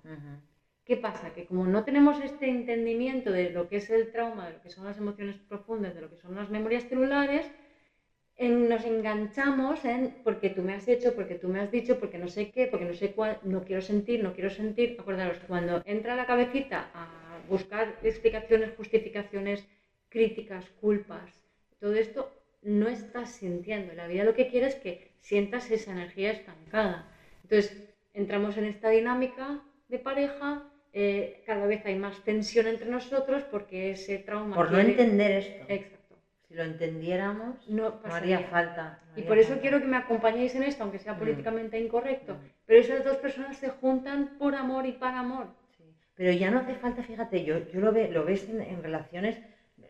¿Qué pasa? Que como no tenemos este entendimiento de lo que es el trauma, de lo que son las emociones profundas, de lo que son las memorias celulares, en- nos enganchamos en porque tú me has hecho, porque tú me has dicho, porque no sé qué, porque no sé cuál, no quiero sentir, no quiero sentir. Acordaros, cuando entra la cabecita a buscar explicaciones, justificaciones, críticas, culpas, todo esto no estás sintiendo. La vida lo que quiere es que sientas esa energía estancada. Entonces, entramos en esta dinámica de pareja, eh, cada vez hay más tensión entre nosotros porque ese trauma... Por no entender esto. Exacto. Si lo entendiéramos, No no haría falta. no Y haría por eso falta. quiero que me acompañéis en esto, aunque sea Mm. políticamente incorrecto. Mm. Pero esas dos personas se juntan por amor y para amor. Sí. Pero ya no hace falta, fíjate, yo, yo lo, ve, lo ves en, en relaciones,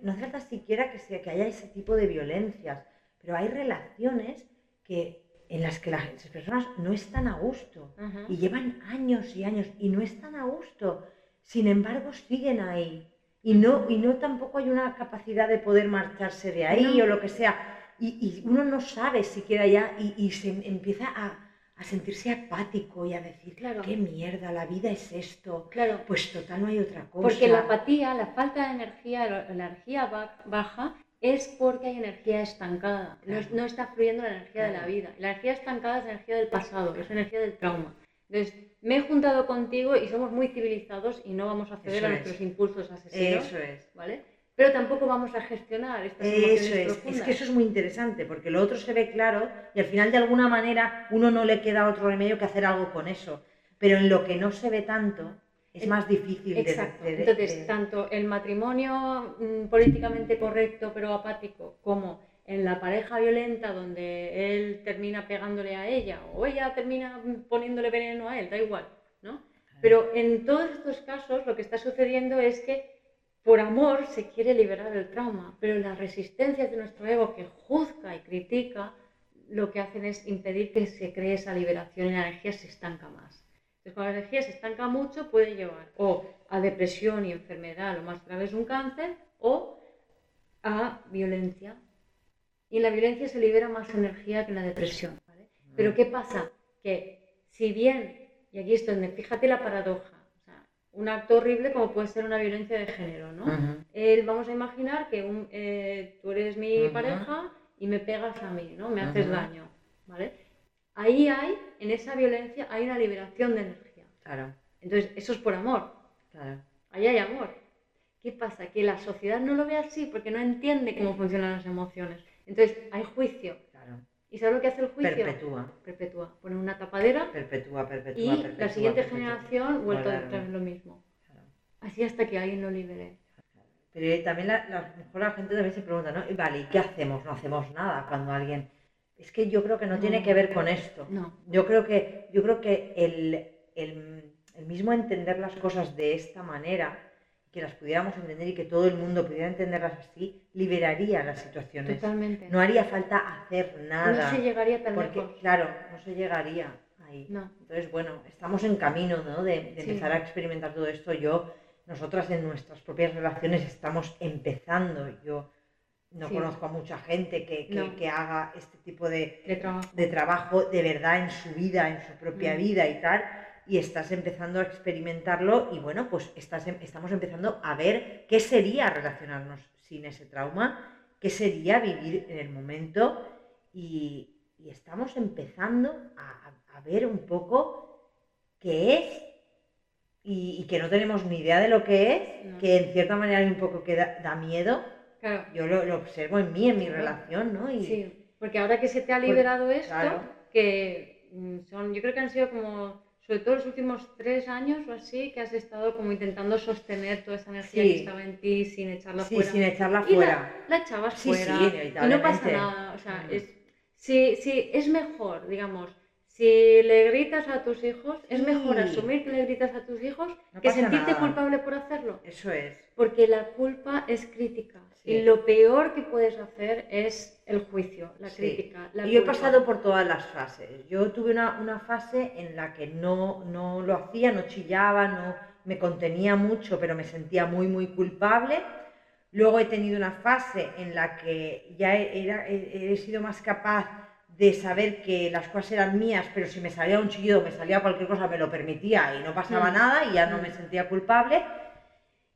no hace falta siquiera que, sea, que haya ese tipo de violencias, pero hay relaciones que, en las que las personas no están a gusto Ajá. y llevan años y años y no están a gusto, sin embargo siguen ahí. y no, y no tampoco hay una capacidad de poder marcharse de ahí o lo que sea. Y, uno no sabe siquiera ya y, y se empieza a, a, sentirse apático y a decir, claro. qué mierda, la vida es esto. Claro. Pues total, no hay otra cosa. Porque la apatía, la falta de energía, la energía baja, es porque hay energía estancada. No, está fluyendo la energía de la vida. La energía estancada es la energía del pasado, es la energía del trauma. Entonces, me he juntado contigo y somos muy civilizados y no vamos a ceder a nuestros impulsos asesinos. Eso es. ¿Vale? Pero tampoco vamos a gestionar estas emociones eso es. Es que eso es muy interesante, porque lo otro se ve claro y al final de alguna manera uno no le queda otro remedio que hacer algo con eso. Pero en lo que no se ve tanto, es más difícil Exacto. de, Entonces, tanto el matrimonio mm, políticamente correcto pero apático como en la pareja violenta donde él termina pegándole a ella o ella termina poniéndole veneno a él, da igual, ¿no? Pero en todos estos casos lo que está sucediendo es que por amor se quiere liberar del trauma, pero las resistencias de nuestro ego que juzga y critica lo que hacen es impedir que se cree esa liberación y la energía se estanca más. Entonces, cuando la energía se estanca mucho, puede llevar o a depresión y enfermedad, lo más grave es un cáncer, o a violencia. Y en la violencia se libera más energía que en la depresión. Pero ¿qué pasa? Que si bien, y aquí es donde, fíjate la paradoja, un acto horrible como puede ser una violencia de género, ¿no? vamos a imaginar que eh, tú eres mi pareja y me pegas a mí, ¿no? Me haces daño, ¿vale? Ahí hay, en esa violencia, hay una liberación de energía. Claro. Entonces, eso es por amor. Claro. Ahí hay amor. ¿Qué pasa? Que la sociedad no lo ve así porque no entiende cómo funcionan las emociones. Entonces, hay juicio. Claro. ¿Y sabes lo que hace el juicio? Perpetúa. Perpetúa. Pone una tapadera. Perpetúa, perpetúa. Y la siguiente generación vuelve a traer lo mismo. Así hasta que alguien lo libere. Pero también la, la, mejor la gente también se pregunta, ¿no? Vale, ¿y qué hacemos? No hacemos nada cuando alguien es que yo creo que no, tiene que ver con esto. No. Yo creo que, yo creo que el, mismo entender las cosas de esta manera, que las pudiéramos entender y que todo el mundo pudiera entenderlas así, liberaría las situaciones. Totalmente. No haría falta hacer nada. No se llegaría tan porque. Claro, no se llegaría ahí. No. Entonces, bueno, estamos en camino ¿no? de, empezar a experimentar todo esto. Yo, nosotras en nuestras propias relaciones estamos empezando. Yo no conozco a mucha gente que, haga este tipo de, de, trabajo. de, verdad en su vida, en su propia mm. vida y tal. Y estás empezando a experimentarlo y bueno, pues estás, em, estamos empezando a ver qué sería relacionarnos sin ese trauma, qué sería vivir en el momento y, estamos empezando a, ver un poco qué es y, que no tenemos ni idea de lo que es, que en cierta manera hay un poco que da miedo yo lo, observo en mí, en mi relación, ¿no? Y... Sí, porque ahora que se te ha liberado esto, que mm, son, yo creo que han sido como, sobre todo los últimos tres años o así, que has estado como intentando sostener toda esa energía que estaba en ti sin echarla sí, fuera. sin echarla fuera. La, echabas fuera y no pasa nada. O sea, es, sí, sí, es mejor, digamos, si le gritas a tus hijos, es mejor asumir que le gritas a tus hijos que sentirte culpable por hacerlo. Eso es. Porque la culpa es crítica. Y lo peor que puedes hacer es el juicio, la crítica. y yo he pasado por todas las fases. Yo tuve una, fase en la que no, no lo hacía, no chillaba, no me contenía mucho, pero me sentía muy, muy culpable. Luego he tenido una fase en la que ya era, he sido más capaz de saber que las cosas eran mías, pero si me salía un chillido, me salía cualquier cosa, me lo permitía y no pasaba mm. nada y ya no me mm. sentía culpable.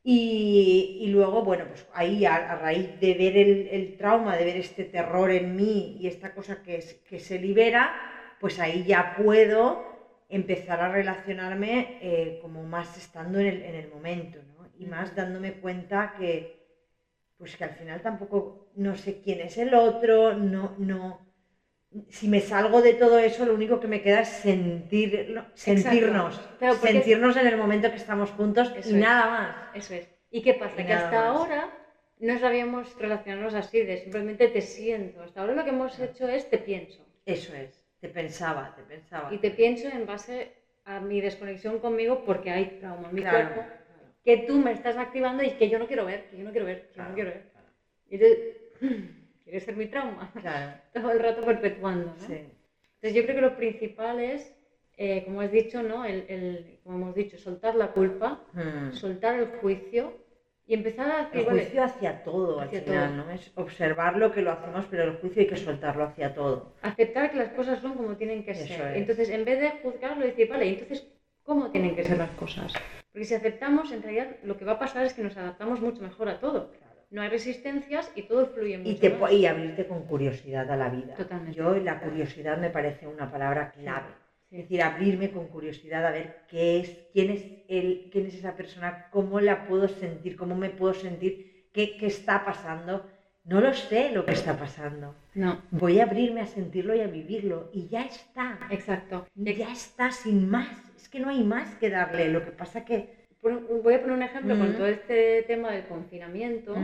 Y, luego, bueno, pues ahí a, raíz de ver el, trauma, de ver este terror en mí y esta cosa que, que se libera, pues ahí ya puedo empezar a relacionarme eh, como más estando en el, en el momento, ¿no? Y más dándome cuenta que, pues que al final tampoco no sé quién es el otro, no, no, si me salgo de todo eso, lo único que me queda es sentir, sentirnos, sentirnos en el momento que estamos juntos y nada más. Eso es. ¿Y qué pasa? que hasta ahora no sabíamos relacionarnos así, de simplemente te siento. Hasta ahora lo que hemos hecho es te pienso. Eso es, te pensaba, te pensaba. Y te pienso en base a mi desconexión conmigo porque hay trauma en mi cuerpo que tú me estás activando y que yo no quiero ver, que yo no quiero ver, que yo no quiero ver. Y quieres ser mi trauma. Claro. Todo el rato perpetuando, ¿no? Sí. Entonces yo creo que lo principal es, eh, como has dicho, ¿no? El, el, como hemos dicho, soltar la culpa, hmm. soltar el juicio y empezar a el juicio hacia todo al final, ¿no? Es observar lo que lo hacemos, pero el juicio hay que soltarlo hacia todo. Aceptar que las cosas son como tienen que ser. Entonces, en vez de juzgarlo, decir, vale, entonces, ¿cómo tienen que ser las cosas? Porque si aceptamos, en realidad lo que va a pasar es que nos adaptamos mucho mejor a todo. No hay resistencias y todo fluye mucho y, te, y abrirte con curiosidad a la vida. Totalmente. Yo, la curiosidad me parece una palabra clave es decir, abrirme con curiosidad a ver qué es, quién es él, quién es esa persona, cómo la puedo sentir, cómo me puedo sentir, qué, qué está pasando. No lo sé lo que está pasando. No. Voy a abrirme a sentirlo y a vivirlo y ya está. Exacto. Ya está, sin más. Es que no hay más que darle. Lo que pasa que voy a poner un ejemplo con todo este tema del confinamiento,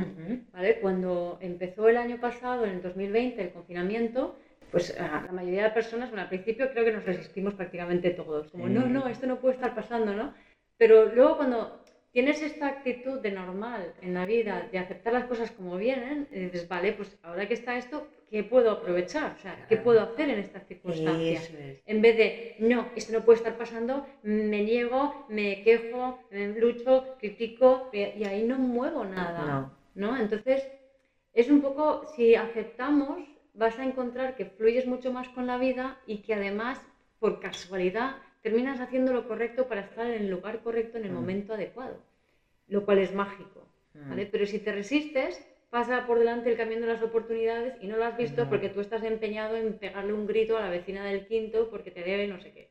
¿vale? Cuando empezó el año pasado, en el 2020, el confinamiento, pues la mayoría de personas, bueno, al principio creo que nos resistimos prácticamente todos, como no, no, esto no puede estar pasando, ¿no? Pero luego cuando tienes esta actitud de normal en la vida, de aceptar las cosas como vienen, dices, vale, pues ahora que está esto, ¿qué puedo aprovechar? O sea, ¿qué puedo hacer en estas circunstancias? En vez de, no, esto no puede estar pasando, me niego, me quejo, me lucho, critico, y ahí no muevo nada, ¿no? Entonces, es un poco, si aceptamos vas a encontrar que fluyes mucho más con la vida y que además, por casualidad, terminas haciendo lo correcto para estar en el lugar correcto en el mm. momento adecuado, lo cual es mágico. Mm. ¿vale? Pero si te resistes, pasa por delante el camión de las oportunidades y no lo has visto porque tú estás empeñado en pegarle un grito a la vecina del quinto porque te debe no sé qué.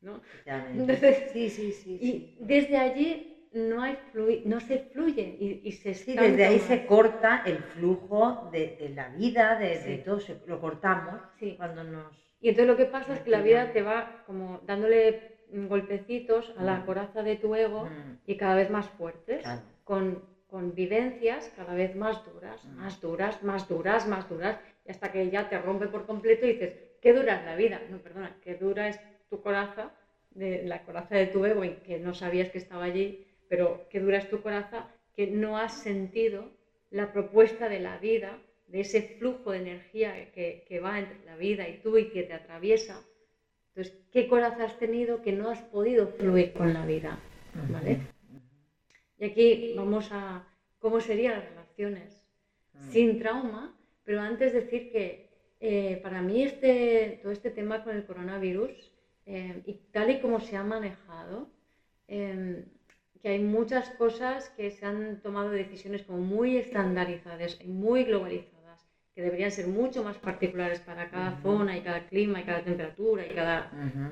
¿no? Entonces, sí, sí, sí, Y desde allí no, hay no se fluye y, se Sí, desde ahí se corta el flujo de, la vida, de, todo, lo cortamos sí. cuando nos... Y entonces lo que pasa es que la vida te va como dándole golpecitos a la mm. coraza de tu ego mm. y cada vez más fuertes, con, con, vivencias cada vez más duras, mm. más duras, más duras, más duras, y hasta que ya te rompe por completo y dices, ¿qué dura es la vida? No, perdona, qué dura es tu coraza, de, la coraza de tu ego, y que no sabías que estaba allí pero que dura es tu corazón, que no has sentido la propuesta de la vida, de ese flujo de energía que, va entre la vida y tú y que te atraviesa. Entonces, ¿qué corazón has tenido que no has podido fluir con la vida? ¿Vale? Y aquí vamos a cómo serían las relaciones sin trauma, pero antes decir que eh, para mí este, todo este tema con el coronavirus eh, y tal y como se ha manejado, eh, que hay muchas cosas que se han tomado decisiones como muy estandarizadas y muy globalizadas, que deberían ser mucho más particulares para cada zona y cada clima y cada temperatura y cada,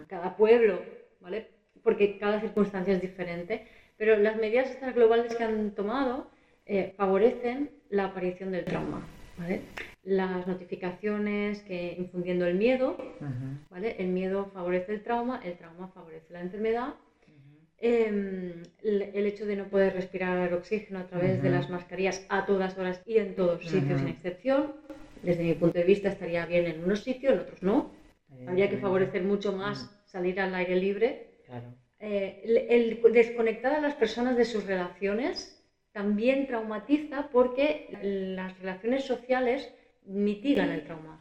cada pueblo, ¿vale? Porque cada circunstancia es diferente, pero las medidas estas globales que han tomado eh, favorecen la aparición del trauma, ¿vale? Las notificaciones que infundiendo el miedo, ¿vale? El miedo favorece el trauma, el trauma favorece la enfermedad Em, el hecho de no poder respirar oxígeno a través de las mascarillas a todas horas y en todos sitios sin excepción, desde mi punto de vista estaría bien en unos sitios, en otros no. Habría que favorecer mucho más salir al aire libre. Eh, el, desconectar a las personas de sus relaciones también traumatiza porque las relaciones sociales mitigan el trauma.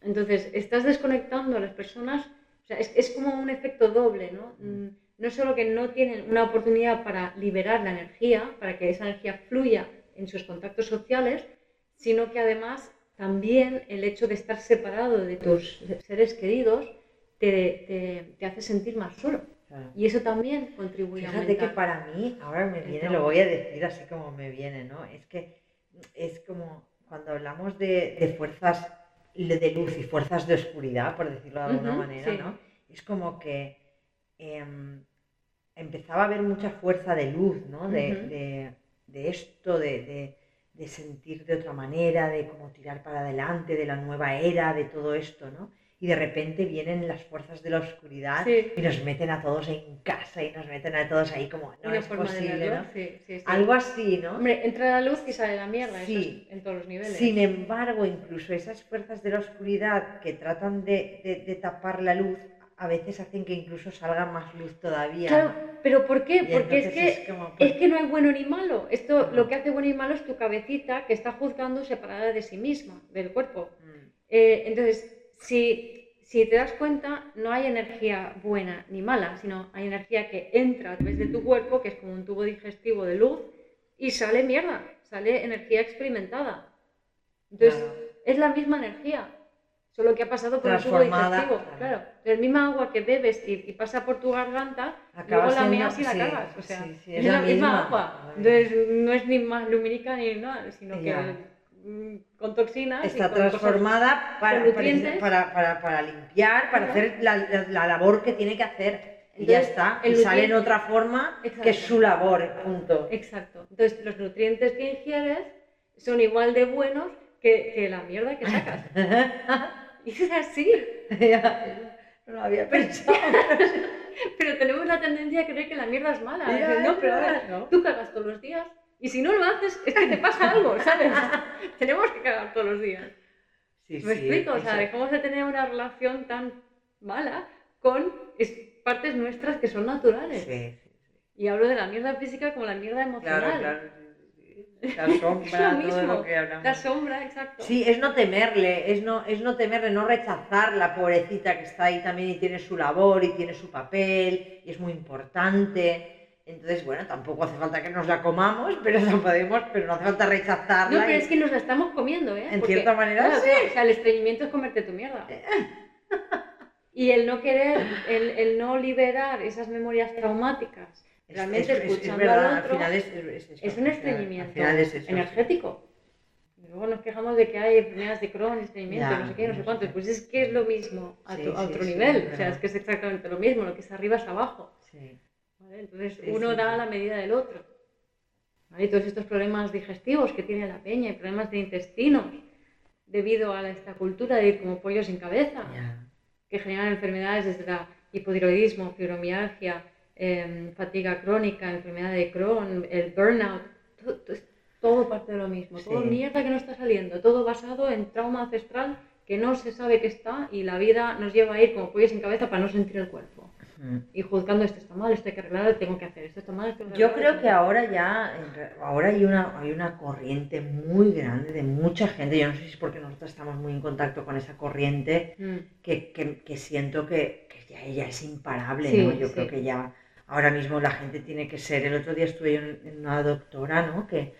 Entonces, estás desconectando a las personas es, como un efecto doble, ¿no? Mm. Mm, no solo que no tienen una oportunidad para liberar la energía, para que esa energía fluya en sus contactos sociales, sino que además también el hecho de estar separado de tus seres queridos te, hace sentir más solo. Y eso también contribuye a Fíjate que para mí, ahora me viene, lo voy a decir así como me viene, ¿no? Es que es como cuando hablamos de, de fuerzas de luz y fuerzas de oscuridad, por decirlo de alguna manera, ¿no? Es como que em, empezaba a haber mucha fuerza de luz, ¿no? De, esto, de, sentir de otra manera, de cómo tirar para adelante, de la nueva era, de todo esto, ¿no? Y de repente vienen las fuerzas de la oscuridad y nos meten a todos en casa y nos meten a todos ahí como no es posible, ¿no? Algo así, ¿no? Hombre, entra la luz y sale la mierda, eso en todos los niveles. Sin embargo, incluso esas fuerzas de la oscuridad que tratan de, de, tapar la luz, a veces hacen que incluso salga más luz todavía. Claro, pero ¿por qué? Porque es que, es, que no hay bueno ni malo. Esto lo que hace bueno y malo es tu cabecita que está juzgando separada de sí misma, del cuerpo. Mm. Eh, entonces, si, si te das cuenta, no hay energía buena ni mala, sino hay energía que entra a través de tu cuerpo, que es como un tubo digestivo de luz, y sale mierda, sale energía experimentada. Entonces, es la misma energía, solo que ha pasado por el tubo digestivo. Claro. El misma agua que bebes y, pasa por tu garganta, luego la meas y la cagas. O sea, es, la misma, agua. Entonces, no es ni más lumínica ni nada, sino que mm, con toxinas. Está transformada para, para, para, limpiar, para hacer la, la, labor que tiene que hacer. y ya está. Y sale en otra forma que es su labor, punto. Exacto. Entonces, los nutrientes que ingieres son igual de buenos que, que la mierda que sacas. y es así. no lo había pensado. pero tenemos la tendencia a creer que la mierda es mala. no, pero ahora tú cagas todos los días y si no lo haces es que te pasa algo, ¿sabes? tenemos que cagar todos los días. Sí, ¿Me explico? O sea, de cómo se tiene una relación tan mala con partes nuestras que son naturales. Sí, y hablo de la mierda física como la mierda emocional. Claro, claro. La sombra, todo lo que hablamos. La sombra, exacto. Sí, es no temerle, es no, es no temerle, no rechazar la pobrecita que está ahí también y tiene su labor y tiene su papel y es muy importante. Entonces, bueno, tampoco hace falta que nos la comamos, pero no podemos, pero no hace falta rechazarla. No, pero es que nos la estamos comiendo, ¿eh? En cierta manera, sí. o sea, el estreñimiento es comerte tu mierda. y el no querer, el, el no liberar esas memorias traumáticas realmente escuchando al otro, es, un estreñimiento energético. luego nos quejamos de que hay enfermedades de Crohn, estreñimiento, no sé qué, no sé cuánto. Pues es que es lo mismo a, otro nivel. o sea, es que es exactamente lo mismo, lo que es arriba es abajo. Entonces uno da la medida del otro. Y todos estos problemas digestivos que tiene la peña y problemas de intestinos debido a esta cultura de ir como pollo sin cabeza, que generan enfermedades desde la hipotiroidismo, fibromialgia, Em, fatiga crónica, enfermedad de Crohn, el burnout, todo, todo parte de lo mismo, todo mierda que no está saliendo, todo basado en trauma ancestral que no se sabe que está y la vida nos lleva a ir como pollos sin cabeza para no sentir el cuerpo. Y juzgando esto está mal, esto hay que arreglar, tengo que hacer, esto está mal, esto Yo creo que ahora ya, ahora hay una, hay una corriente muy grande de mucha gente, yo no sé si es porque nosotros estamos muy en contacto con esa corriente, mm. que, que, que, siento que, que ya ella es imparable, ¿no? Yo creo que ya ahora mismo la gente tiene que ser. El otro día estuve en una doctora, ¿no? Que,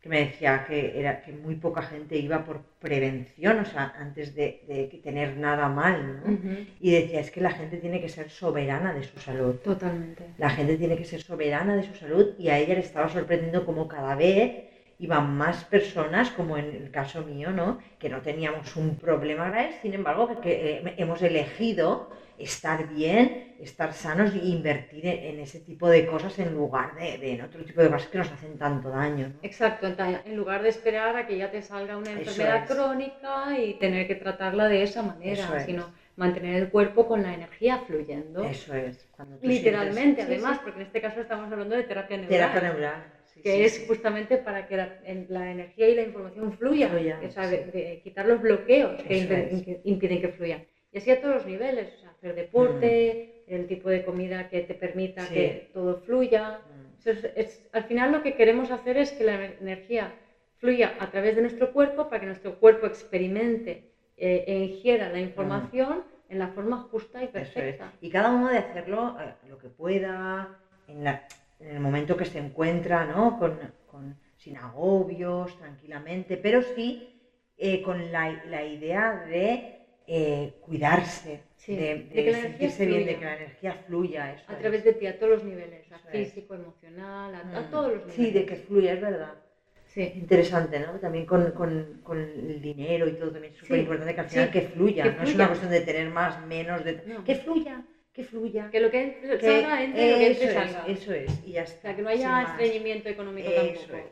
que, me decía que, era, que muy poca gente iba por prevención, o sea, antes de, de tener nada mal, ¿no? Y decía, es que la gente tiene que ser soberana de su salud. Totalmente. La gente tiene que ser soberana de su salud y a ella le estaba sorprendiendo como cada vez iban más personas, como en el caso mío, ¿no? Que no teníamos un problema grave, sin embargo, que, que eh, hemos elegido estar bien, estar sanos e invertir en, ese tipo de cosas en lugar de, en otro tipo de cosas que nos hacen tanto daño. Exacto, en lugar de esperar a que ya te salga una enfermedad crónica y tener que tratarla de esa manera, sino mantener el cuerpo con la energía fluyendo. Eso es. Literalmente, además, porque en este caso estamos hablando de terapia neural. Terapia neural. que es justamente para que la, energía y la información fluyan, o sea, quitar los bloqueos que, impiden que fluyan. Y así a todos los niveles, o sea, hacer deporte, mm. el tipo de comida que te permita que todo fluya. Mm. es, al final lo que queremos hacer es que la energía fluya a través de nuestro cuerpo para que nuestro cuerpo experimente eh, e ingiera la información en la forma justa y perfecta. Y cada uno de hacerlo eh, lo que pueda, en, el momento que se encuentra, ¿no? Con, con, sin agobios, tranquilamente, pero sí eh, con la, la idea de eh, cuidarse, de, sentirse bien, de que la energía fluya. a través de ti, a todos los niveles, físico, emocional, a, mm. todos los niveles. Sí, de que fluya, es verdad. Sí. Interesante, ¿no? También con, con, con el dinero y todo también es súper importante que al final que, fluya. no es una cuestión de tener más, menos, de... que fluya, que fluya. Que lo que salga entre, lo que entre salga. eso es, y ya está. O sea, que no haya estreñimiento económico tampoco. Eso es,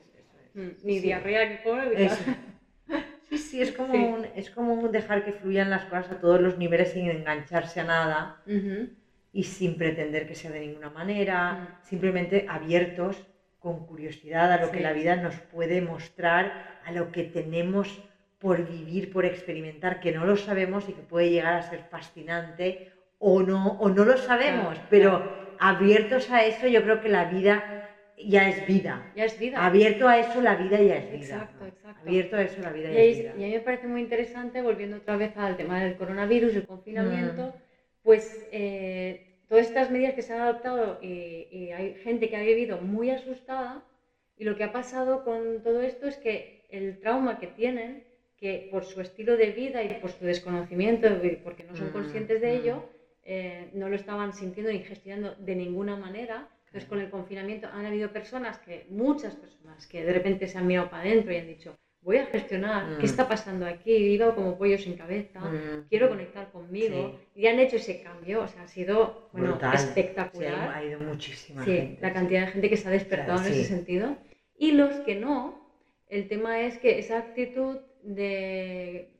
mm, Ni diarrea que come. Sí, es como, Un, es como dejar que fluyan las cosas a todos los niveles sin engancharse a nada y sin pretender que sea de ninguna manera, simplemente abiertos con curiosidad a lo que la vida nos puede mostrar, a lo que tenemos por vivir, por experimentar, que no lo sabemos y que puede llegar a ser fascinante o no, o no lo sabemos, pero abiertos a eso yo creo que la vida ya es vida. Ya es vida. Abierto a eso la vida ya es vida. Exacto, exacto. Abierto a eso la vida ya es vida. Y a mí me parece muy interesante, volviendo otra vez al tema del coronavirus, el confinamiento, mm. pues eh, todas estas medidas que se han adoptado y, hay gente que ha vivido muy asustada, Y lo que ha pasado con todo esto es que el trauma que tienen, que por su estilo de vida y por su desconocimiento, porque no son Mm, conscientes de mm. ello, eh, no lo estaban sintiendo ni gestionando de ninguna manera. Entonces, con el confinamiento han habido personas que, muchas personas, que de repente se han mirado para adentro y han dicho, voy a gestionar, Mm. ¿qué está pasando aquí? Iba como pollo sin cabeza, Mm. quiero conectar conmigo. Y han hecho ese cambio, o sea, ha sido bueno, Brutal. Sí, espectacular. ha ido muchísima Sí, gente. la cantidad de gente que se ha despertado en ese sí. sentido. Y los que no, el tema es que esa actitud de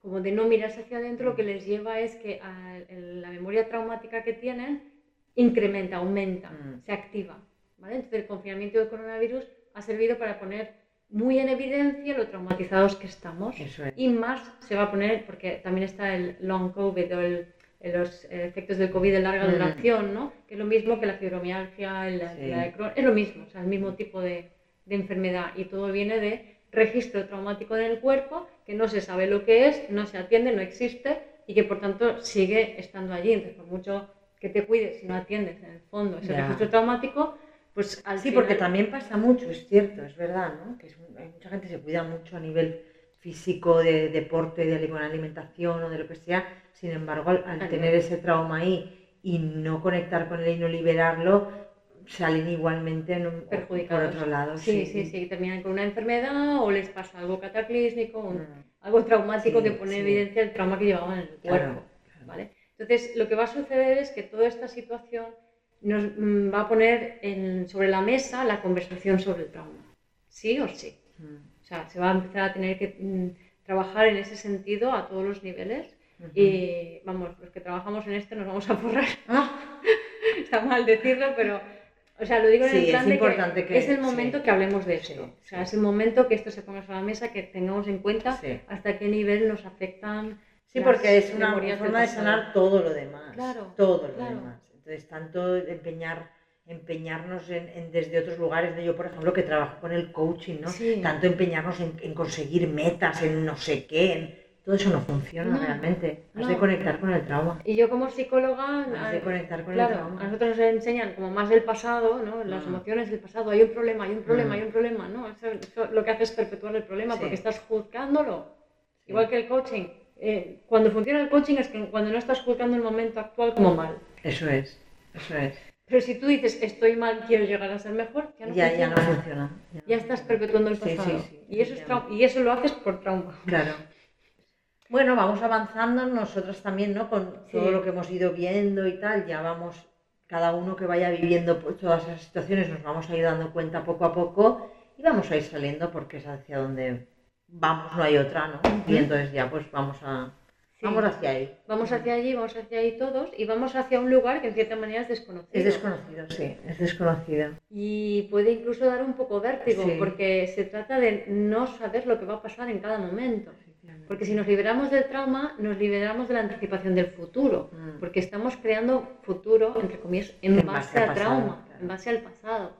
como de no mirarse hacia adentro lo que les lleva es que a- la memoria traumática que tienen incrementa, aumenta, Mm. se activa. ¿vale? Entonces el confinamiento del coronavirus ha servido para poner muy en evidencia lo traumatizados que estamos. Eso es. Y más se va a poner, porque también está el long COVID o el- los efectos del COVID de larga Mm. duración, ¿no? Que es lo mismo que la fibromialgia, la, Sí. la de Crohn, es lo mismo, o sea, el mismo tipo de, de enfermedad. Y todo viene de registro traumático en el cuerpo, que no se sabe lo que es, no se atiende, no existe y que por tanto sigue estando allí. Entonces, por mucho que te cuides, si no atiendes en el fondo ese registro traumático, pues al Sí, final- porque también pasa mucho, es cierto, es verdad, ¿no? Que es hay mucha gente que se cuida mucho a nivel físico, de deporte, de buena alimentación o de lo que sea, sin embargo, al, tener ese trauma ahí y no conectar con él y no liberarlo, salen igualmente en un- por Perjudicados. otro lado. Sí, sí, sí, terminan con una enfermedad o les pasa algo cataclísmico, un- Mm, algo traumático Sí, que pone en sí. evidencia el trauma que llevaban en el cuerpo. Claro, claro. ¿vale? Entonces, lo que va a suceder es que toda esta situación nos mm, va a poner en- sobre la mesa la conversación sobre el trauma. Sí o sí. Mm, O sea, se va a empezar a tener que mm, trabajar en ese sentido a todos los niveles. ujú. Y vamos, los que trabajamos en este nos vamos a forrar. Ah, Está mal decirlo, pero. O sea, lo digo en Sí, el plan es de que, importante que- es el sí. momento que hablemos de Sí, esto. o sea, sí. es el momento que esto se ponga sobre la mesa, que tengamos en cuenta sí. hasta qué nivel nos afectan. Sí, porque es una forma de sanar todo lo demás. Claro, todo lo claro. demás. Entonces, tanto empeñar, empeñarnos en, en desde otros lugares, de yo, por ejemplo, que trabajo con el coaching, ¿no? Sí. Tanto empeñarnos en, en conseguir metas, en no sé qué, en- todo eso no funciona No, realmente. Has no. de conectar con el trauma. Y yo como psicóloga, Has de conectar con el trauma. a nosotros nos enseñan como más del pasado, ¿no? las Mm. emociones del pasado, hay un problema, hay un problema, Mm. hay un problema, ¿no? Eso, eso lo que hace es perpetuar el problema Sí. porque estás juzgándolo. Sí. Igual que el coaching. Eh, cuando funciona el coaching es que cuando no estás juzgando el momento actual como mal. Eso es, eso es. Pero si tú dices estoy mal, quiero llegar a ser mejor, ya no Ya, ya no funciona. funciona. Ya, Ya estás perpetuando el Sí, sí, pasado. sí, y, eso es y eso lo haces por trauma. Claro. Bueno, vamos avanzando nosotros también, ¿no? Con todo lo que hemos ido viendo y tal, ya vamos, cada uno que vaya viviendo pues, todas esas situaciones, nos vamos a ir dando cuenta poco a poco y vamos a ir saliendo porque es hacia donde vamos, no hay otra, ¿no? Y entonces ya pues vamos a, Sí. vamos hacia ahí. Vamos hacia allí, vamos hacia ahí todos y vamos hacia un lugar que en cierta manera es desconocido. Es desconocido, sí, es desconocido. Y puede incluso dar un poco vértigo, Sí. porque se trata de no saber lo que va a pasar en cada momento. Porque si nos liberamos del trauma, nos liberamos de la anticipación del futuro. Mm. Porque estamos creando futuro, entre comillas, en, En base, base pasado, trauma, claro. en base al pasado.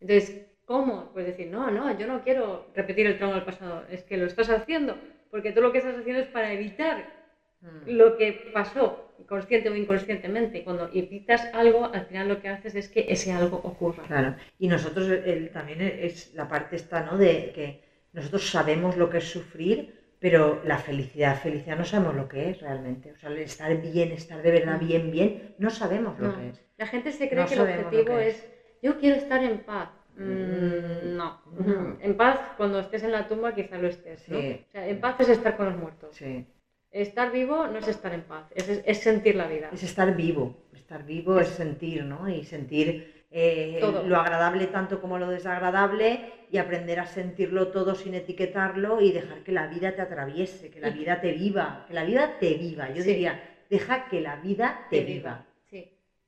Entonces, ¿cómo? Pues decir, no, no, yo no quiero repetir el trauma del pasado. Es que lo estás haciendo, porque todo lo que estás haciendo es para evitar Mm. lo que pasó, consciente o inconscientemente. Y cuando evitas algo, al final lo que haces es que ese algo ocurra. Claro, y nosotros el- también es la parte esta, ¿no? De que nosotros sabemos lo que es sufrir, pero la felicidad, felicidad no sabemos lo que es realmente. O sea, el estar bien, estar de verdad Mm. bien, bien, no sabemos lo No. que es. La gente se cree No que el objetivo que es. yo quiero estar en paz. Mm, no. no. En paz, cuando estés en la tumba, quizá lo estés. ¿no? Sí. O sea, en paz es estar con los muertos. Sí. Estar vivo no es estar en paz, es, es sentir la vida. Es estar vivo, estar vivo es sentir, ¿no? Y sentir eh, lo agradable tanto como lo desagradable y aprender a sentirlo todo sin etiquetarlo y dejar que la vida te atraviese, que la vida te viva, que la vida te viva. Yo Sí. diría, deja que la vida te viva.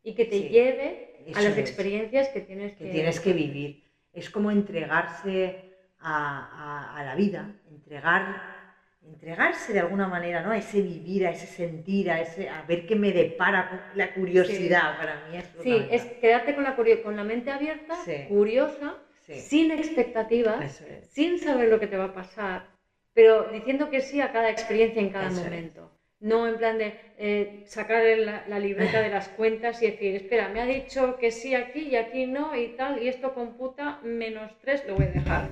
Y que te Sí. lleve a las es. experiencias que tienes que, que tienes que vivir. Es como entregarse a, a- a la vida, entregar, entregarse de alguna manera, ¿no? A ese vivir, a ese sentir, a ese a ver qué me depara la curiosidad para mí es Sí, es quedarte con la, con la mente abierta, Sí. curiosa, Sí. sin expectativas, es. sin saber lo que te va a pasar, pero diciendo que sí a cada experiencia en cada Eso momento. No en plan de eh, sacar la, la, libreta de las cuentas y decir, espera, me ha dicho que sí aquí y aquí no y tal, y esto computa menos 3, lo voy a dejar.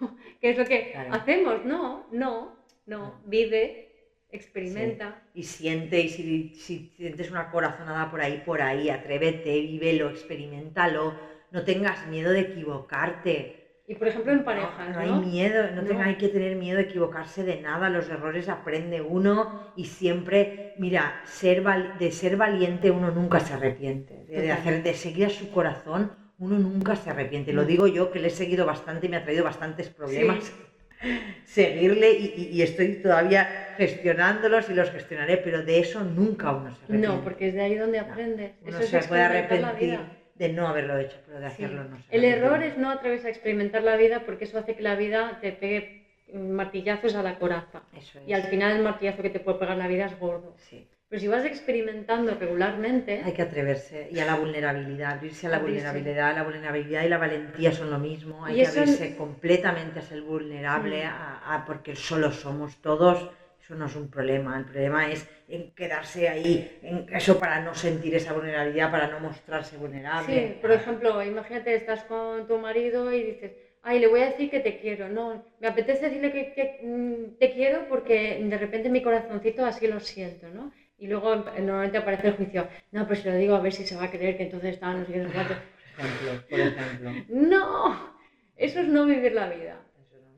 ¿Qué es lo que hacemos? No, no, no, vive, experimenta. Y siente, y si, si, sientes una corazonada por ahí, por ahí, atrévete, vívelo, experimentalo, no tengas miedo de equivocarte. Y por ejemplo en pareja, ¿no? hay miedo, no, no. hay que tener miedo de equivocarse de nada, los errores aprende uno y siempre, mira, ser de ser valiente uno nunca se arrepiente, de, hacer, de seguir a su corazón uno nunca se arrepiente. Lo digo yo que le he seguido bastante y me ha traído bastantes problemas. Seguirle y, estoy todavía gestionándolos y los gestionaré, pero de eso nunca uno se arrepiente. No, porque es de ahí donde aprendes. Uno se puede arrepentir de no haberlo hecho, pero de hacerlo no se El error es no atreverse a experimentar la vida porque eso hace que la vida te pegue martillazos a la coraza. Y al final el martillazo que te puede pegar la vida es gordo. Sí. Pero si vas experimentando regularmente... Hay que atreverse y a la vulnerabilidad, abrirse a la vulnerabilidad. La vulnerabilidad y la valentía son lo mismo. Hay que abrirse completamente a ser vulnerable, mm. a, porque solo somos todos. Eso no es un problema. El problema es en quedarse ahí, en eso para no sentir esa vulnerabilidad, para no mostrarse vulnerable. Sí, por ejemplo, imagínate, estás con tu marido y dices, ay, le voy a decir que te quiero. No, me apetece decirle que, que mm, te quiero porque de repente mi corazoncito así lo siento, ¿no? Y luego normalmente aparece el juicio, no, pues si lo digo a ver si se va a creer que entonces estaban los siguientes cuatro. Por ejemplo, por ejemplo. No, eso es no vivir la vida.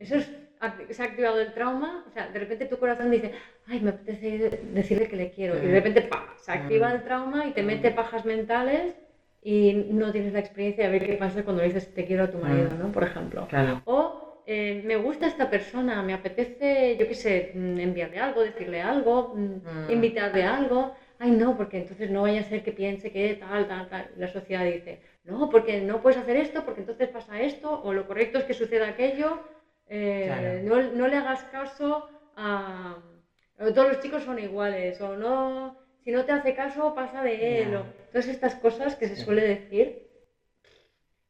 Eso es, se ha activado el trauma, o sea, de repente tu corazón dice, ay, me apetece decirle que le quiero. Y de repente, ¡pam! Se activa el trauma y te mete pajas mentales y no tienes la experiencia de ver qué pasa cuando le dices te quiero a tu marido, ¿no? Por ejemplo. Claro. O eh, me gusta esta persona, me apetece, yo qué sé, mm, enviarle algo, decirle algo, mm, mm. invitarle algo. Ay, no, porque entonces no vaya a ser que piense que tal, tal, tal. La sociedad dice, no, porque no puedes hacer esto, porque entonces pasa esto, o lo correcto es que suceda aquello. Eh, no, no, le hagas caso a, Todos los chicos son iguales, o no. Si no te hace caso, pasa de él. O, todas estas cosas que se suele decir.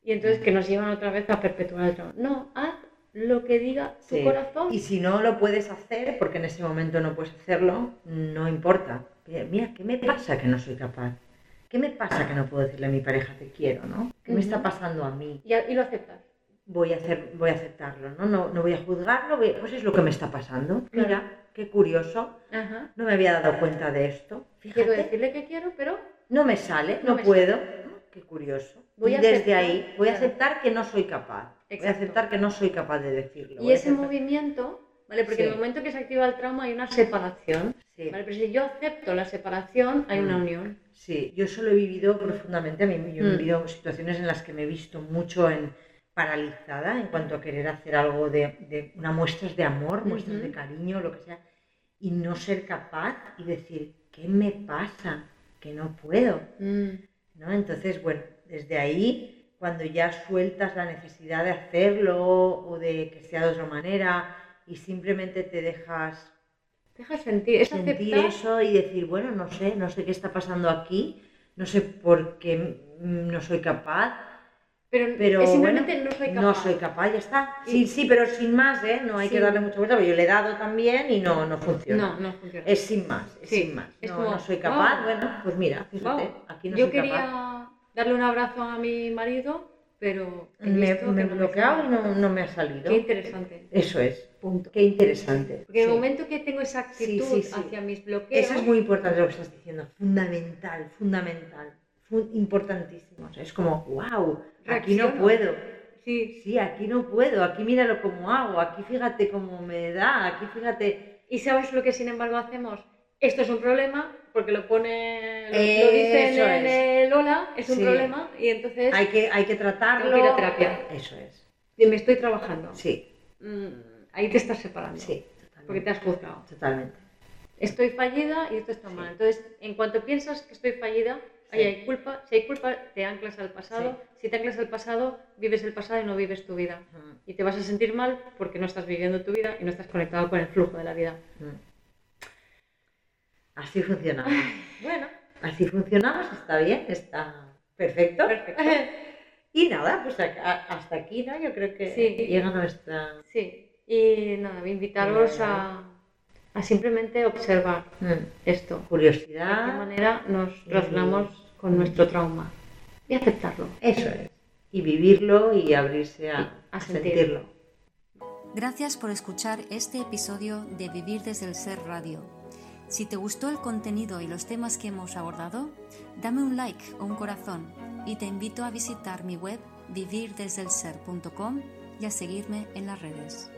Y entonces que nos llevan otra vez a perpetuar el trauma. No, haz lo que diga tu corazón. Y si no lo puedes hacer, porque en ese momento no puedes hacerlo, no importa. Mira, ¿qué me pasa que no soy capaz? ¿Qué me pasa que no puedo decirle a mi pareja te quiero, no? ¿Qué me está pasando a mí? Y, lo aceptas. Voy a, hacer, voy a aceptarlo, ¿no? No, no voy a juzgarlo, pues es lo que me está pasando. Mira, qué curioso. No me había dado cuenta de esto. Quiero decirle que quiero, pero... No me sale, no, puedo. Qué curioso. Voy y desde ahí voy a aceptar que no soy capaz. Voy a aceptar que no soy capaz de decirlo. Y ese movimiento, ¿vale? Porque en el momento que se activa el trauma hay una separación. Sí. ¿vale? Pero si yo acepto la separación, hay una mm. unión. Sí, yo eso lo he vivido profundamente. A mí yo he mm. vivido situaciones en las que me he visto mucho en paralizada en cuanto a querer hacer algo de, de una muestras de amor, muestras de cariño, lo que sea, y no ser capaz y decir, ¿qué me pasa? Que no puedo. Mm. ¿No? Entonces, bueno, desde ahí cuando ya sueltas la necesidad de hacerlo o de que sea de otra manera y simplemente te dejas, dejas sentir, sentir eso y decir, bueno, no sé, no sé qué está pasando aquí, no sé por qué no soy capaz. Pero, simplemente no soy capaz. No soy capaz, ya está. Sí, sí, pero sin más, ¿eh? No hay que darle mucha vuelta, porque yo le he dado también y no, no funciona. No, no funciona. Es sin más, es sin más. no, no soy capaz, bueno, pues mira, fíjate, aquí no yo soy quería... capaz darle un abrazo a mi marido, pero me, he bloqueado y no, no, me ha salido. Qué interesante. Eso es, punto. Qué interesante. Porque en el momento que tengo esa actitud hacia mis bloqueos... Eso es muy importante lo que estás diciendo, fundamental, fundamental, importantísimo. es como, wow, aquí no puedo. Sí. sí, aquí no puedo, aquí míralo cómo hago, aquí fíjate cómo me da, aquí fíjate... ¿Y sabes lo que sin embargo hacemos? Esto es un problema, porque lo pone, lo, dicen en el hola, es un problema y entonces... Hay que, hay que tratarlo. Ir a terapia. Eso es. Y me estoy trabajando. Sí. Mm, ahí te estás separando. Sí, Porque te has juzgado. Totalmente. Estoy fallida y esto está mal. Entonces, en cuanto piensas que estoy fallida, ahí hay culpa. Si hay culpa, te anclas al pasado. Si te anclas al pasado, vives el pasado y no vives tu vida. Y te vas a sentir mal porque no estás viviendo tu vida y no estás conectado con el flujo de la vida. Así funcionamos. bueno, así funcionamos, está bien, está perfecto. Perfecto. y nada, pues hasta aquí, ¿no? Yo creo que llega nuestra... Sí, y nada, invitaros a, a simplemente observar Mm. esto. Curiosidad. De qué manera nos y- relacionamos con nuestro trauma y aceptarlo. Eso es. Y vivirlo y abrirse a, A a sentir. sentirlo. Gracias por escuchar este episodio de Vivir desde el Ser Radio. Si te gustó el contenido y los temas que hemos abordado, dame un like o un corazón y te invito a visitar mi web vivirdesdelser.com y a seguirme en las redes.